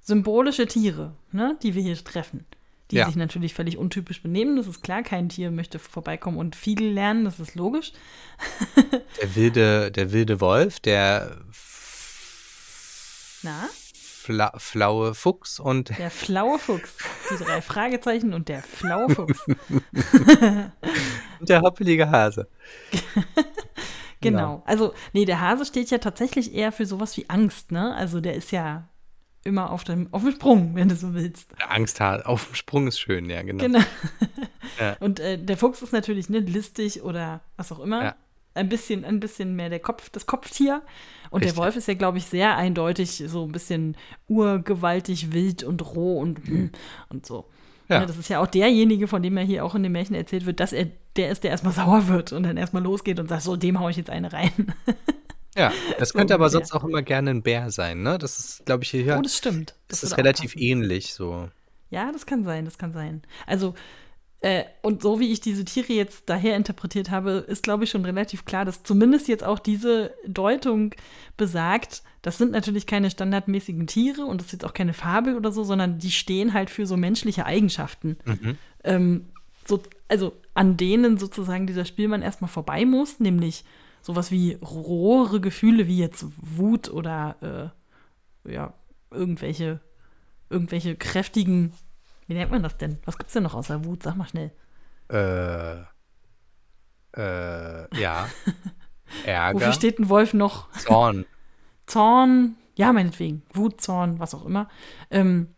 symbolische Tiere, ne, die wir hier treffen, die ja. sich natürlich völlig untypisch benehmen. Das ist klar, kein Tier möchte vorbeikommen und viel lernen, das ist logisch. der wilde, der wilde Wolf, der Na? Fla flaue Fuchs und. Der flaue Fuchs. Die drei Fragezeichen und der flaue Fuchs. und der hoppelige Hase. genau. genau. Also, nee, der Hase steht ja tatsächlich eher für sowas wie Angst, ne? Also, der ist ja immer auf dem, auf dem Sprung, wenn du so willst. Angst auf dem Sprung ist schön, ja, genau. genau. ja. Und äh, der Fuchs ist natürlich nicht listig oder was auch immer. Ja. Ein bisschen, ein bisschen mehr der Kopf, das Kopftier. Und Richtig. der Wolf ist ja, glaube ich, sehr eindeutig so ein bisschen urgewaltig, wild und roh und, mhm. und so. Ja. ja. das ist ja auch derjenige, von dem er hier auch in dem Märchen erzählt wird, dass er der ist, der erstmal sauer wird und dann erstmal losgeht und sagt, so, dem haue ich jetzt eine rein. Ja, das könnte aber sonst auch immer gerne ein Bär sein, ne? Das ist, glaube ich, hier. Oh, das stimmt. Das, das ist relativ ähnlich so. Ja, das kann sein, das kann sein. Also, äh, und so wie ich diese Tiere jetzt daher interpretiert habe, ist, glaube ich, schon relativ klar, dass zumindest jetzt auch diese Deutung besagt, das sind natürlich keine standardmäßigen Tiere und das ist jetzt auch keine Fabel oder so, sondern die stehen halt für so menschliche Eigenschaften. Mhm. Ähm, so, also an denen sozusagen dieser Spielmann erstmal vorbei muss, nämlich sowas wie rohere Gefühle wie jetzt Wut oder äh, ja, irgendwelche, irgendwelche kräftigen, wie nennt man das denn? Was gibt's denn noch außer Wut? Sag mal schnell. Äh, äh, ja. Ärger. Wofür steht ein Wolf noch? Zorn. Zorn, ja, meinetwegen. Wut, Zorn, was auch immer. Ähm,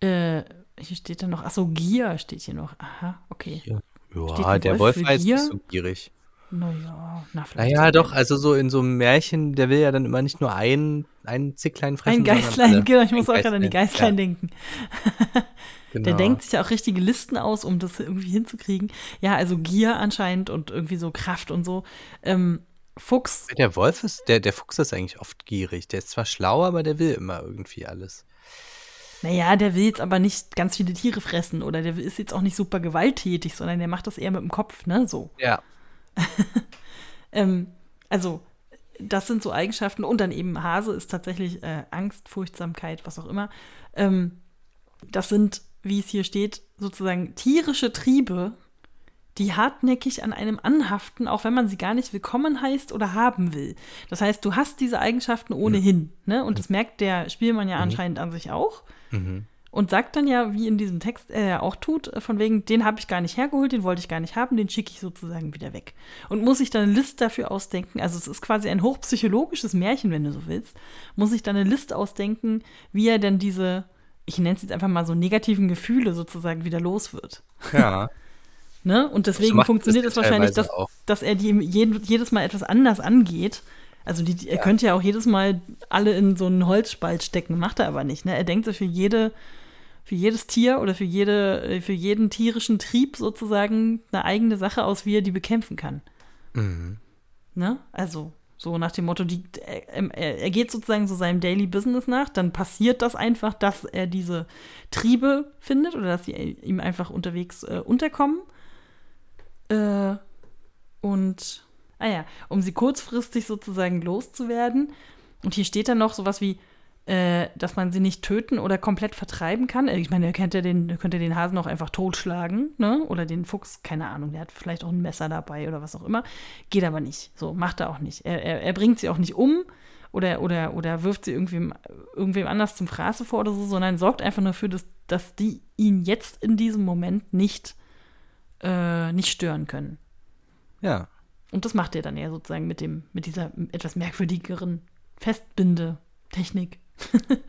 äh, hier steht da noch, achso, Gier steht hier noch. Aha, okay. Ja, ja der Wolf, Wolf war jetzt nicht so gierig. Naja, na vielleicht. Naja, doch, also so in so einem Märchen, der will ja dann immer nicht nur ein, ein Zicklein fressen. Ein Geißlein, genau, ich muss auch gerade an die Geißlein ja. denken. genau. Der denkt sich ja auch richtige Listen aus, um das irgendwie hinzukriegen. Ja, also Gier anscheinend und irgendwie so Kraft und so. Ähm, Fuchs. Der Wolf ist, der, der Fuchs ist eigentlich oft gierig. Der ist zwar schlau, aber der will immer irgendwie alles. Naja, der will jetzt aber nicht ganz viele Tiere fressen oder der ist jetzt auch nicht super gewalttätig, sondern der macht das eher mit dem Kopf, ne? So. Ja. ähm, also, das sind so Eigenschaften. Und dann eben Hase ist tatsächlich äh, Angst, Furchtsamkeit, was auch immer. Ähm, das sind, wie es hier steht, sozusagen tierische Triebe, die hartnäckig an einem anhaften, auch wenn man sie gar nicht willkommen heißt oder haben will. Das heißt, du hast diese Eigenschaften ohnehin. Ne? Und das merkt der Spielmann ja mhm. anscheinend an sich auch. Mhm und sagt dann ja, wie in diesem Text er ja auch tut, äh, von wegen, den habe ich gar nicht hergeholt, den wollte ich gar nicht haben, den schicke ich sozusagen wieder weg. Und muss ich dann eine Liste dafür ausdenken, also es ist quasi ein hochpsychologisches Märchen, wenn du so willst, muss ich dann eine Liste ausdenken, wie er denn diese, ich nenne es jetzt einfach mal so negativen Gefühle sozusagen wieder los wird. Ja. ne? Und deswegen funktioniert es wahrscheinlich, dass, dass er die jedes Mal etwas anders angeht. Also die, er ja. könnte ja auch jedes Mal alle in so einen Holzspalt stecken, macht er aber nicht. Ne? Er denkt so für jede für jedes Tier oder für, jede, äh, für jeden tierischen Trieb sozusagen eine eigene Sache aus, wie er die bekämpfen kann. Mhm. Ne? Also so nach dem Motto, die, er, er, geht sozusagen so seinem Daily Business nach, dann passiert das einfach, dass er diese Triebe findet oder dass sie ihm einfach unterwegs äh, unterkommen. Äh, Und, ah ja, um sie kurzfristig sozusagen loszuwerden. Und hier steht dann noch sowas wie, äh, dass man sie nicht töten oder komplett vertreiben kann. Ich meine, ihr kennt ja den, könnt ihr den Hasen auch einfach totschlagen, ne? Oder den Fuchs, keine Ahnung, der hat vielleicht auch ein Messer dabei oder was auch immer. Geht aber nicht. So, macht er auch nicht. Er, er, er bringt sie auch nicht um oder, oder, oder wirft sie irgendwem, irgendwem anders zum Fraße vor oder so, sondern sorgt einfach dafür, dass, dass die ihn jetzt in diesem Moment nicht, äh, nicht stören können. Ja. Und das macht er dann ja sozusagen mit dem, mit dieser etwas merkwürdigeren Festbindetechnik.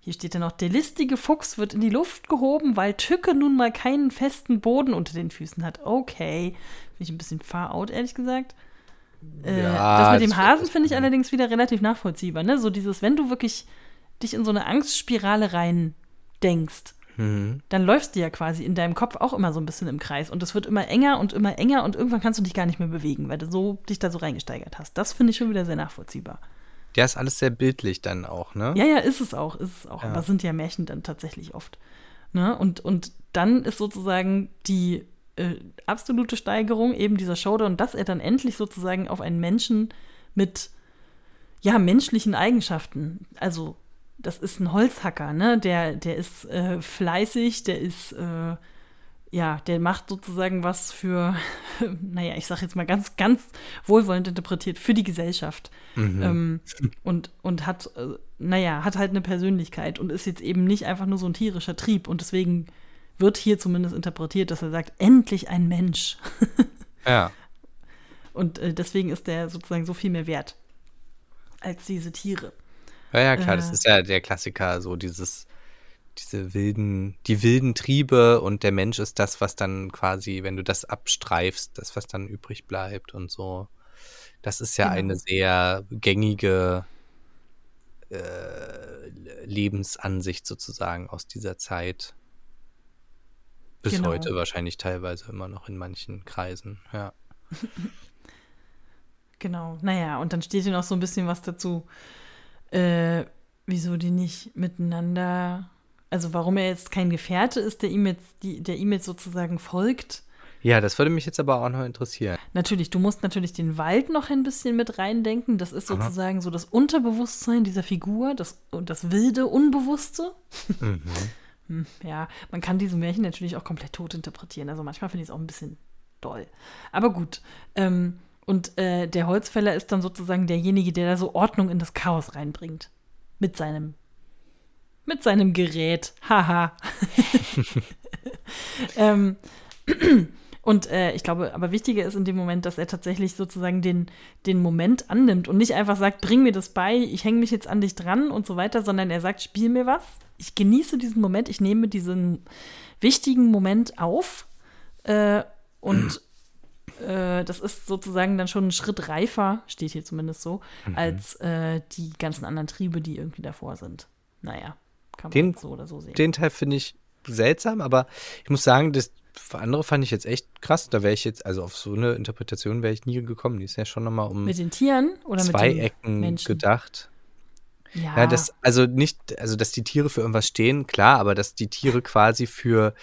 Hier steht ja noch, der listige Fuchs wird in die Luft gehoben, weil Tücke nun mal keinen festen Boden unter den Füßen hat. Okay. Finde ich ein bisschen far out, ehrlich gesagt. Äh, Ja, das mit dem das- Hasen finde ich allerdings wieder relativ nachvollziehbar. Ne? So dieses, wenn du wirklich dich in so eine Angstspirale rein denkst, Mhm. dann läufst du ja quasi in deinem Kopf auch immer so ein bisschen im Kreis. Und es wird immer enger und immer enger und irgendwann kannst du dich gar nicht mehr bewegen, weil du so, dich da so reingesteigert hast. Das finde ich schon wieder sehr nachvollziehbar. Ja, ist alles sehr bildlich dann auch, ne? Ja, ja, ist es auch, ist es auch. Ja. Aber sind ja Märchen dann tatsächlich oft. Ne? Und, und dann ist sozusagen die äh, absolute Steigerung eben dieser Showdown, dass er dann endlich sozusagen auf einen Menschen mit ja, menschlichen Eigenschaften, also das ist ein Holzhacker, ne? Der, der ist äh, fleißig, der ist äh, ja, der macht sozusagen was für, naja, ich sag jetzt mal ganz, ganz wohlwollend interpretiert, für die Gesellschaft. Ähm, und, und hat, äh, naja, hat halt eine Persönlichkeit und ist jetzt eben nicht einfach nur so ein tierischer Trieb. Und deswegen wird hier zumindest interpretiert, dass er sagt, endlich ein Mensch. Ja. Und äh, deswegen ist der sozusagen so viel mehr wert als diese Tiere. Ja, ja, klar, das Äh. ist ja der Klassiker, so dieses, diese wilden, die wilden Triebe und der Mensch ist das, was dann quasi, wenn du das abstreifst, das, was dann übrig bleibt und so. Das ist ja Genau. eine sehr gängige äh, Lebensansicht sozusagen aus dieser Zeit. Bis Genau. heute wahrscheinlich teilweise immer noch in manchen Kreisen, ja. Genau. Naja, und dann steht hier noch so ein bisschen was dazu, äh, wieso die nicht miteinander, also warum er jetzt kein Gefährte ist, der ihm jetzt, die, der ihm jetzt sozusagen folgt. Ja, das würde mich jetzt aber auch noch interessieren. Natürlich, du musst natürlich den Wald noch ein bisschen mit reindenken. Das ist Aha. sozusagen so das Unterbewusstsein dieser Figur, das, das wilde Unbewusste. Mhm. Hm, ja, man kann diese Märchen natürlich auch komplett tot interpretieren. Also manchmal finde ich es auch ein bisschen doll. Aber gut. Ähm, und äh, der Holzfäller ist dann sozusagen derjenige, der da so Ordnung in das Chaos reinbringt. Mit seinem, mit seinem Gerät. Haha. ähm, und äh, ich glaube, aber wichtiger ist in dem Moment, dass er tatsächlich sozusagen den, den Moment annimmt und nicht einfach sagt, bring mir das bei, ich hänge mich jetzt an dich dran und so weiter, sondern er sagt, spiel mir was. Ich genieße diesen Moment, ich nehme diesen wichtigen Moment auf äh, und äh, das ist sozusagen dann schon ein Schritt reifer, steht hier zumindest so, als äh, die ganzen anderen Triebe, die irgendwie davor sind. Naja, kann man Den- so oder so sehen. Den Teil finde ich seltsam, aber ich muss sagen, das andere fand ich jetzt echt krass. Da wäre ich jetzt, also auf so eine Interpretation wäre ich nie gekommen. Die ist ja schon nochmal um mit den Tieren oder zwei mit den Ecken Menschen? gedacht. Ja, Ja, das, also nicht, also dass die Tiere für irgendwas stehen, klar, aber dass die Tiere quasi für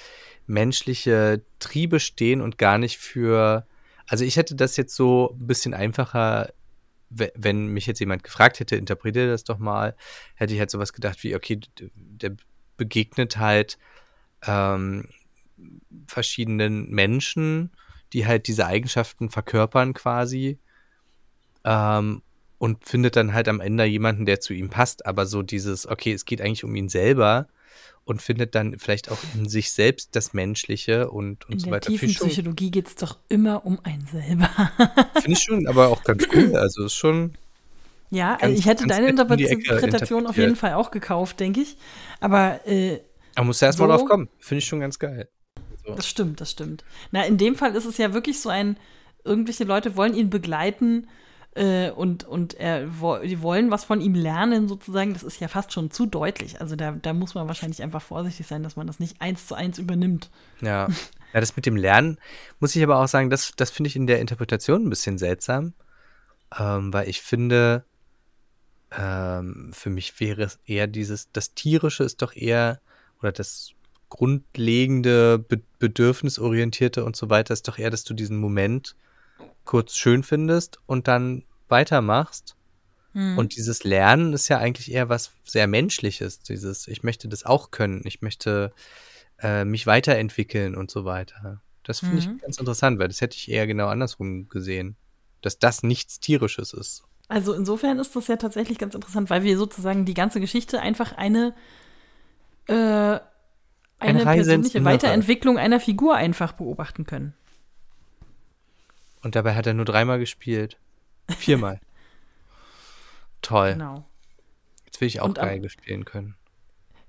menschliche Triebe stehen und gar nicht für, also ich hätte das jetzt so ein bisschen einfacher, wenn mich jetzt jemand gefragt hätte, interpretiere das doch mal, hätte ich halt sowas gedacht wie, okay, der begegnet halt ähm, verschiedenen Menschen, die halt diese Eigenschaften verkörpern quasi ähm, und findet dann halt am Ende jemanden, der zu ihm passt, aber so dieses, okay, es geht eigentlich um ihn selber und findet dann vielleicht auch in sich selbst das Menschliche und, und in so der weiter. tiefen Finde Psychologie geht es doch immer um einen selber. find ich schon, aber auch ganz cool. Also ist schon, ja, Ganz- also ich hätte ganz deine Interpretation auf jeden Fall auch gekauft, denke ich. Aber äh, da muss er erstmal So- drauf kommen. Finde ich schon ganz geil. So. Das stimmt, das stimmt. Na, in dem Fall ist es ja wirklich so ein, irgendwelche Leute wollen ihn begleiten äh, und, und er, wo, die wollen was von ihm lernen sozusagen. Das ist ja fast schon zu deutlich. Also da, da muss man wahrscheinlich einfach vorsichtig sein, dass man das nicht eins zu eins übernimmt. Ja. ja, das mit dem Lernen muss ich aber auch sagen, das, das finde ich in der Interpretation ein bisschen seltsam, ähm, weil ich finde, ähm, für mich wäre es eher dieses, das Tierische ist doch eher, oder das grundlegende, be bedürfnisorientierte und so weiter ist doch eher, dass du diesen Moment kurz schön findest und dann weitermachst. Hm. Und dieses Lernen ist ja eigentlich eher was sehr Menschliches. Dieses, ich möchte das auch können, ich möchte äh, mich weiterentwickeln und so weiter. Das finde Mhm. ich ganz interessant, weil das hätte ich eher genau andersrum gesehen. Dass das nichts Tierisches ist. Also insofern ist das ja tatsächlich ganz interessant, weil wir sozusagen die ganze Geschichte einfach eine, äh, eine, Eine persönliche. Weiterentwicklung einer Figur einfach beobachten können. Und dabei hat er nur dreimal gespielt. Viermal. Toll. Genau. Jetzt will ich auch Und Geige spielen können.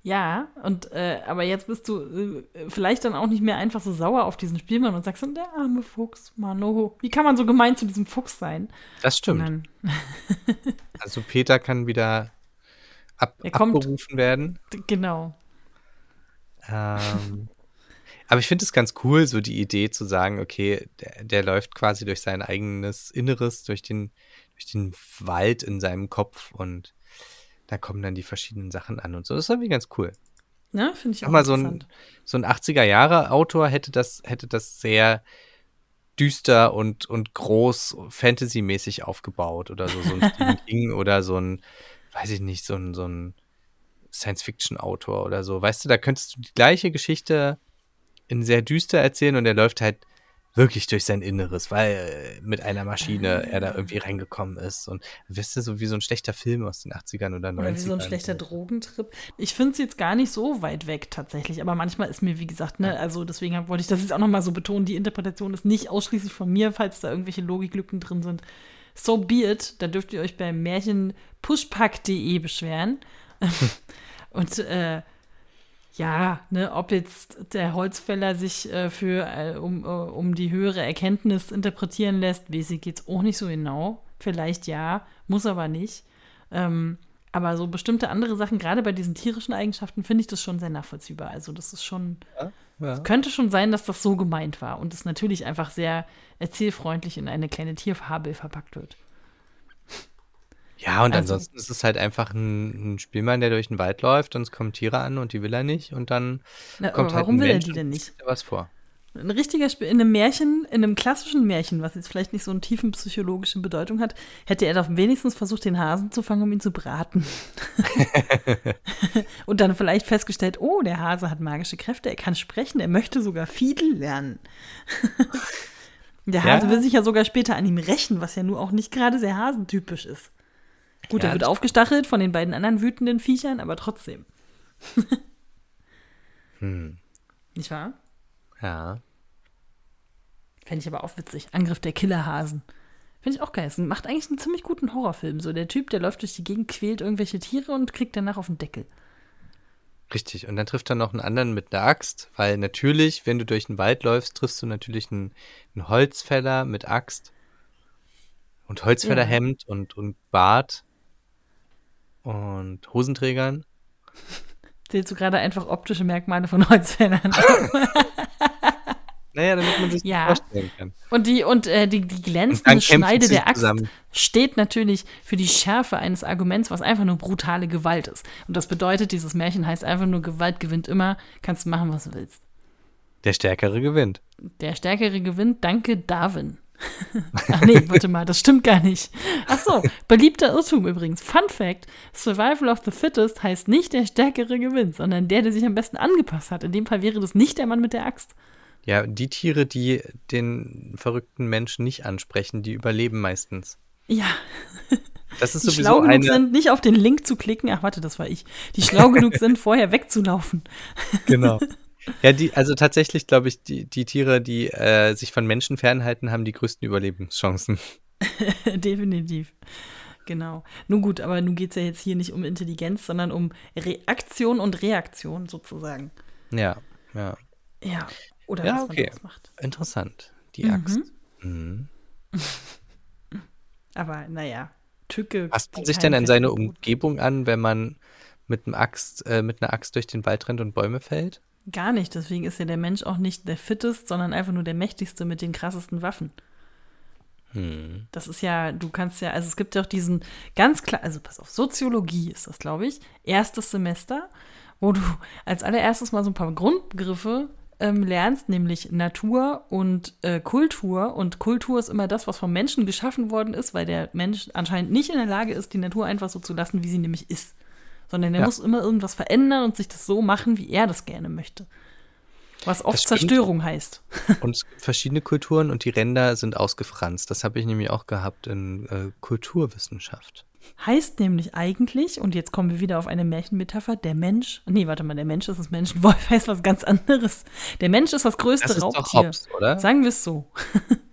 Ja, und äh, aber jetzt bist du äh, vielleicht dann auch nicht mehr einfach so sauer auf diesen Spielmann und sagst, der arme Fuchs, Manoho. Wie kann man so gemein zu diesem Fuchs sein? Das stimmt. Also Peter kann wieder ab, Er kommt. abberufen werden. genau. Ähm, aber ich finde es ganz cool, so die Idee zu sagen, okay, der, der läuft quasi durch sein eigenes Inneres, durch den, durch den Wald in seinem Kopf und da kommen dann die verschiedenen Sachen an und so. Das ist irgendwie ganz cool. Ne, finde ich auch mal, so ein, so ein 80er-Jahre-Autor hätte das, hätte das sehr düster und, und groß Fantasy-mäßig aufgebaut oder so, so ein Stephen King oder so ein, weiß ich nicht, so ein, so ein Science-Fiction-Autor oder so. Weißt du, da könntest du die gleiche Geschichte in sehr düster erzählen und er läuft halt wirklich durch sein Inneres, weil äh, mit einer Maschine er da irgendwie reingekommen ist und weißt du, so wie so ein schlechter Film aus den 80ern oder 90ern. Oder wie so ein schlechter Drogentrip. Ich finde es jetzt gar nicht so weit weg tatsächlich, aber manchmal ist mir, wie gesagt, ne, also deswegen wollte ich das jetzt auch nochmal so betonen, die Interpretation ist nicht ausschließlich von mir, falls da irgendwelche Logiklücken drin sind. So be it, da dürft ihr euch beim Märchenpushpack.de beschweren. Und äh, ja, ne, ob jetzt der Holzfäller sich äh, für, äh, um, äh, um die höhere Erkenntnis interpretieren lässt, weiß ich jetzt auch nicht so genau. Vielleicht ja, muss aber nicht. Ähm, aber so bestimmte andere Sachen, gerade bei diesen tierischen Eigenschaften, finde ich das schon sehr nachvollziehbar. Also das ist schon, Ja. könnte schon sein, dass das so gemeint war und es natürlich einfach sehr erzählfreundlich in eine kleine Tierfabel verpackt wird. Ja, und Also- ansonsten ist es halt einfach ein, ein Spielmann, der durch den Wald läuft und es kommen Tiere an und die will er nicht und dann Na, kommt halt warum ein will er Mensch denn nicht? was vor. Ein richtiger Spiel, in einem Märchen, in einem klassischen Märchen, was jetzt vielleicht nicht so eine tiefen psychologische Bedeutung hat, hätte er doch wenigstens versucht, den Hasen zu fangen, um ihn zu braten. Und dann vielleicht festgestellt, oh, der Hase hat magische Kräfte, er kann sprechen, er möchte sogar Fiedel lernen. Der Hase Ja. will sich ja sogar später an ihm rächen, was ja nur auch nicht gerade sehr hasentypisch ist. Gut, Ja, er wird aufgestachelt von den beiden anderen wütenden Viechern, aber trotzdem. Hm. Nicht wahr? Ja. Fände ich aber auch witzig. Angriff der Killerhasen. Finde ich auch geil. Es macht eigentlich einen ziemlich guten Horrorfilm. So der Typ, der läuft durch die Gegend, quält irgendwelche Tiere und kriegt danach auf den Deckel. Richtig. Und dann trifft er noch einen anderen mit einer Axt, weil natürlich, wenn du durch den Wald läufst, triffst du natürlich einen, einen Holzfäller mit Axt und Holzfällerhemd und, und Bart und Hosenträgern. Zählst du gerade einfach optische Merkmale von Holzfällern? Naja, damit man sich Ja. das vorstellen kann. Und die, und, äh, die, die glänzende Schneide der Axt zusammen. steht natürlich für die Schärfe eines Arguments, was einfach nur brutale Gewalt ist. Und das bedeutet, dieses Märchen heißt einfach nur, Gewalt gewinnt immer, kannst du machen, was du willst. Der Stärkere gewinnt. Der Stärkere gewinnt, danke Darwin. Ach nee, warte mal, das stimmt gar nicht. Ach so, beliebter Irrtum übrigens. Fun Fact: Survival of the Fittest heißt nicht der Stärkere gewinnt, sondern der, der sich am besten angepasst hat. In dem Fall wäre das nicht der Mann mit der Axt. Ja, die Tiere, die den verrückten Menschen nicht ansprechen, die überleben meistens. Ja, Das ist die sowieso schlau genug eine. sind, nicht auf den Link zu klicken. Ach, warte, das war ich. Die schlau genug sind, vorher wegzulaufen. Genau. Ja, die, also tatsächlich glaube ich, die, die Tiere, die äh, sich von Menschen fernhalten, haben die größten Überlebenschancen. Definitiv. Genau. Nun gut, aber nun geht es ja jetzt hier nicht um Intelligenz, sondern um Reaktion und Reaktion sozusagen. Ja, ja. Ja. Oder Ja, was okay. man daraus macht. Interessant. Die Mhm. Axt. Mhm. Aber naja, Tücke. Passt man sich denn an seine Umgebung an, wenn man mit einem Axt, äh, mit einer Axt durch den Wald rennt und Bäume fällt? Gar nicht. Deswegen ist ja der Mensch auch nicht der fittest, sondern einfach nur der mächtigste mit den krassesten Waffen. Hm. Das ist ja, du kannst ja, also es gibt ja auch diesen ganz klar, also pass auf, Soziologie ist das, glaube ich, erstes Semester, wo du als allererstes mal so ein paar Grundbegriffe ähm, lernst, nämlich Natur und äh, Kultur. Und Kultur ist immer das, was vom Menschen geschaffen worden ist, weil der Mensch anscheinend nicht in der Lage ist, die Natur einfach so zu lassen, wie sie nämlich ist. Sondern er Ja. muss immer irgendwas verändern und sich das so machen, wie er das gerne möchte. Was oft. Zerstörung heißt. Und es gibt verschiedene Kulturen und die Ränder sind ausgefranst. Das habe ich nämlich auch gehabt in äh, Kulturwissenschaft. Heißt nämlich eigentlich, und jetzt kommen wir wieder auf eine Märchenmetapher, der Mensch, nee, warte mal, der Mensch ist das Menschenwolf, heißt was ganz anderes. Der Mensch ist das größte Das ist doch Raubtier. Hobbes, oder? Sagen wir es so.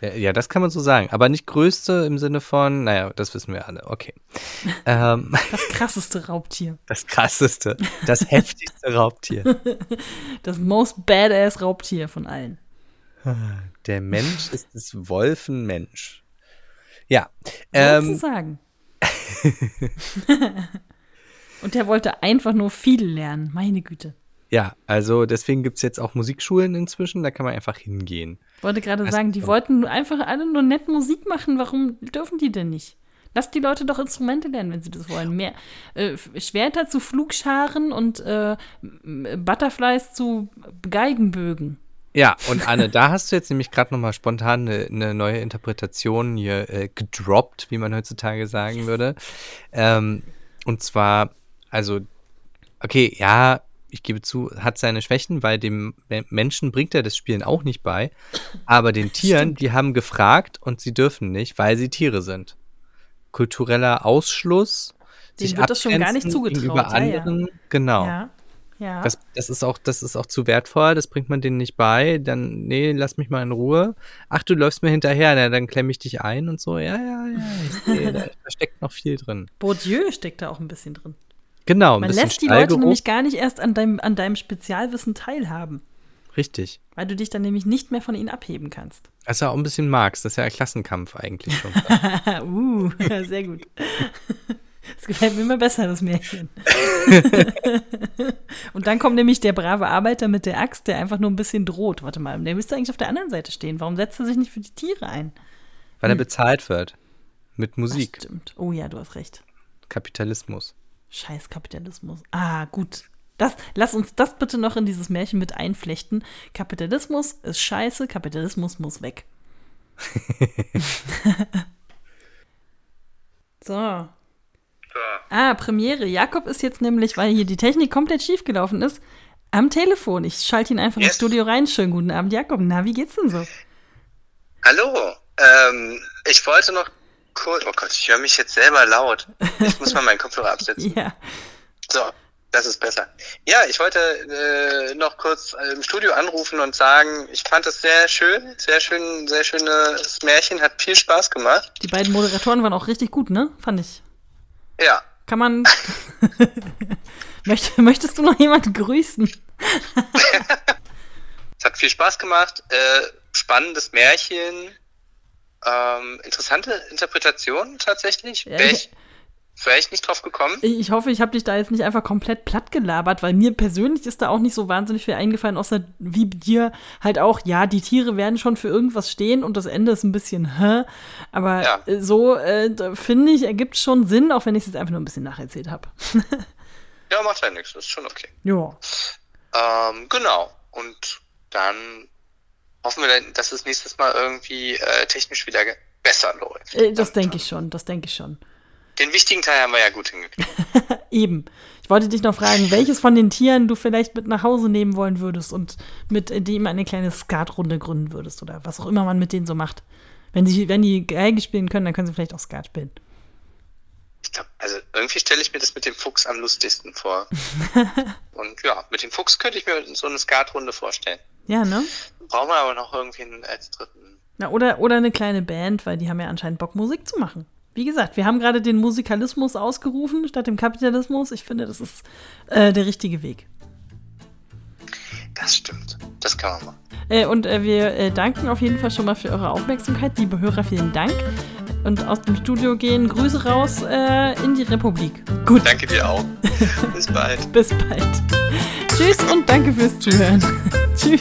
Ja, ja, das kann man so sagen. Aber nicht größte im Sinne von, naja, das wissen wir alle. Okay. ähm, Das krasseste Raubtier. das krasseste, das heftigste Raubtier. Das most badass Raubtier von allen. Der Mensch ist des Wolfen Mensch. Ja. Ähm, Sozusagen. Und der wollte einfach nur viel lernen, meine Güte. Ja, also deswegen gibt es jetzt auch Musikschulen inzwischen, da kann man einfach hingehen. Ich wollte gerade Das sagen, die wollten einfach alle nur nett Musik machen. Warum dürfen die denn nicht? Lass die Leute doch Instrumente lernen, wenn sie das wollen. Mehr äh, Schwerter zu Flugscharen und äh, m- Butterflies zu Geigenbögen. Ja, und Anne, da hast du jetzt nämlich gerade nochmal spontan eine, eine neue Interpretation hier äh, gedroppt, wie man heutzutage sagen würde. Ähm, und zwar, also, okay, ja, ich gebe zu, hat seine Schwächen, weil dem Me- Menschen bringt er das Spielen auch nicht bei. Aber den Tieren, die haben gefragt und sie dürfen nicht, weil sie Tiere sind. Kultureller Ausschluss. Denen wird das schon gar nicht zugetraut, Gegenüber ja, ja. anderen, genau. Ja. Ja. Das, das, ist auch, das ist auch zu wertvoll, das bringt man denen nicht bei. Dann, nee, lass mich mal in Ruhe. Ach, du läufst mir hinterher, na, dann klemme ich dich ein und so. Ja, ja, ja, ich sehe, da, da steckt noch viel drin. Bourdieu steckt da auch ein bisschen drin. Genau, Man lässt die Leute nämlich gar nicht erst an deinem, an deinem Spezialwissen teilhaben, Richtig. weil du dich dann nämlich nicht mehr von ihnen abheben kannst. Also auch ein bisschen magst, das ist ja ein Klassenkampf eigentlich schon. uh, sehr gut. Das gefällt mir immer besser, das Märchen. Und dann kommt nämlich der brave Arbeiter mit der Axt, der einfach nur ein bisschen droht. Warte mal, der müsste eigentlich auf der anderen Seite stehen. Warum setzt er sich nicht für die Tiere ein? Weil er bezahlt wird. Mit Das Musik. stimmt. Oh ja, du hast recht. Kapitalismus. Scheiß Kapitalismus. Ah, gut. Das, lass uns das bitte noch in dieses Märchen mit einflechten. Kapitalismus ist scheiße, Kapitalismus muss weg. so. Ah, Premiere. Jakob ist jetzt nämlich, weil hier die Technik komplett schief gelaufen ist, am Telefon. Ich schalte ihn einfach ins Yes. Studio rein. Schönen guten Abend, Jakob. Na, wie geht's denn so? Hallo, ähm, ich wollte noch kurz, oh Gott, ich höre mich jetzt selber laut. Ich muss mal meinen Kopfhörer absetzen. Ja. So, das ist besser. Ja, ich wollte äh, noch kurz äh, im Studio anrufen und sagen, ich fand es sehr schön, sehr schön, sehr schönes Märchen, hat viel Spaß gemacht. Die beiden Moderatoren waren auch richtig gut, ne? Fand ich. Ja, Kann man. Möcht, möchtest du noch jemanden grüßen? es hat viel Spaß gemacht, äh, spannendes Märchen, ähm, interessante Interpretation tatsächlich. Ja, Wäre ich- ich, wär ich nicht drauf gekommen. Ich hoffe, ich habe dich da jetzt nicht einfach komplett platt gelabert, weil mir persönlich ist da auch nicht so wahnsinnig viel eingefallen, außer wie dir halt auch, ja, die Tiere werden schon für irgendwas stehen und das Ende ist ein bisschen, hä? Aber Ja. so, äh, finde ich, ergibt schon Sinn, auch wenn ich es jetzt einfach nur ein bisschen nacherzählt habe. Ja, macht ja nichts, ist schon okay. ja. Ähm, genau. Und dann hoffen wir, dann, dass es nächstes Mal irgendwie äh, technisch wieder besser läuft. Äh, das denke ich schon, das denke ich schon. Den wichtigen Teil haben wir ja gut hingekriegt. Eben. Ich wollte dich noch fragen, welches von den Tieren du vielleicht mit nach Hause nehmen wollen würdest und mit äh, dem eine kleine Skatrunde gründen würdest oder was auch immer man mit denen so macht. Wenn die, wenn die Geige spielen können, dann können sie vielleicht auch Skat spielen. Ich glaub, also irgendwie stelle ich mir das mit dem Fuchs am lustigsten vor. Und ja, mit dem Fuchs könnte ich mir so eine Skatrunde vorstellen. Ja, ne? Brauchen wir aber noch irgendwie einen als dritten. Na, oder, oder eine kleine Band, weil die haben ja anscheinend Bock, Musik zu machen. Wie gesagt, wir haben gerade den Musikalismus ausgerufen statt dem Kapitalismus. Ich finde, das ist äh, der richtige Weg. Das stimmt. Das kann man machen. Äh, und äh, wir äh, danken auf jeden Fall schon mal für eure Aufmerksamkeit. Liebe Hörer, vielen Dank. Und aus dem Studio gehen Grüße raus äh, in die Republik. Gut, Danke dir auch. Bis bald. bis bald. Tschüss und danke fürs Zuhören. Tschüss.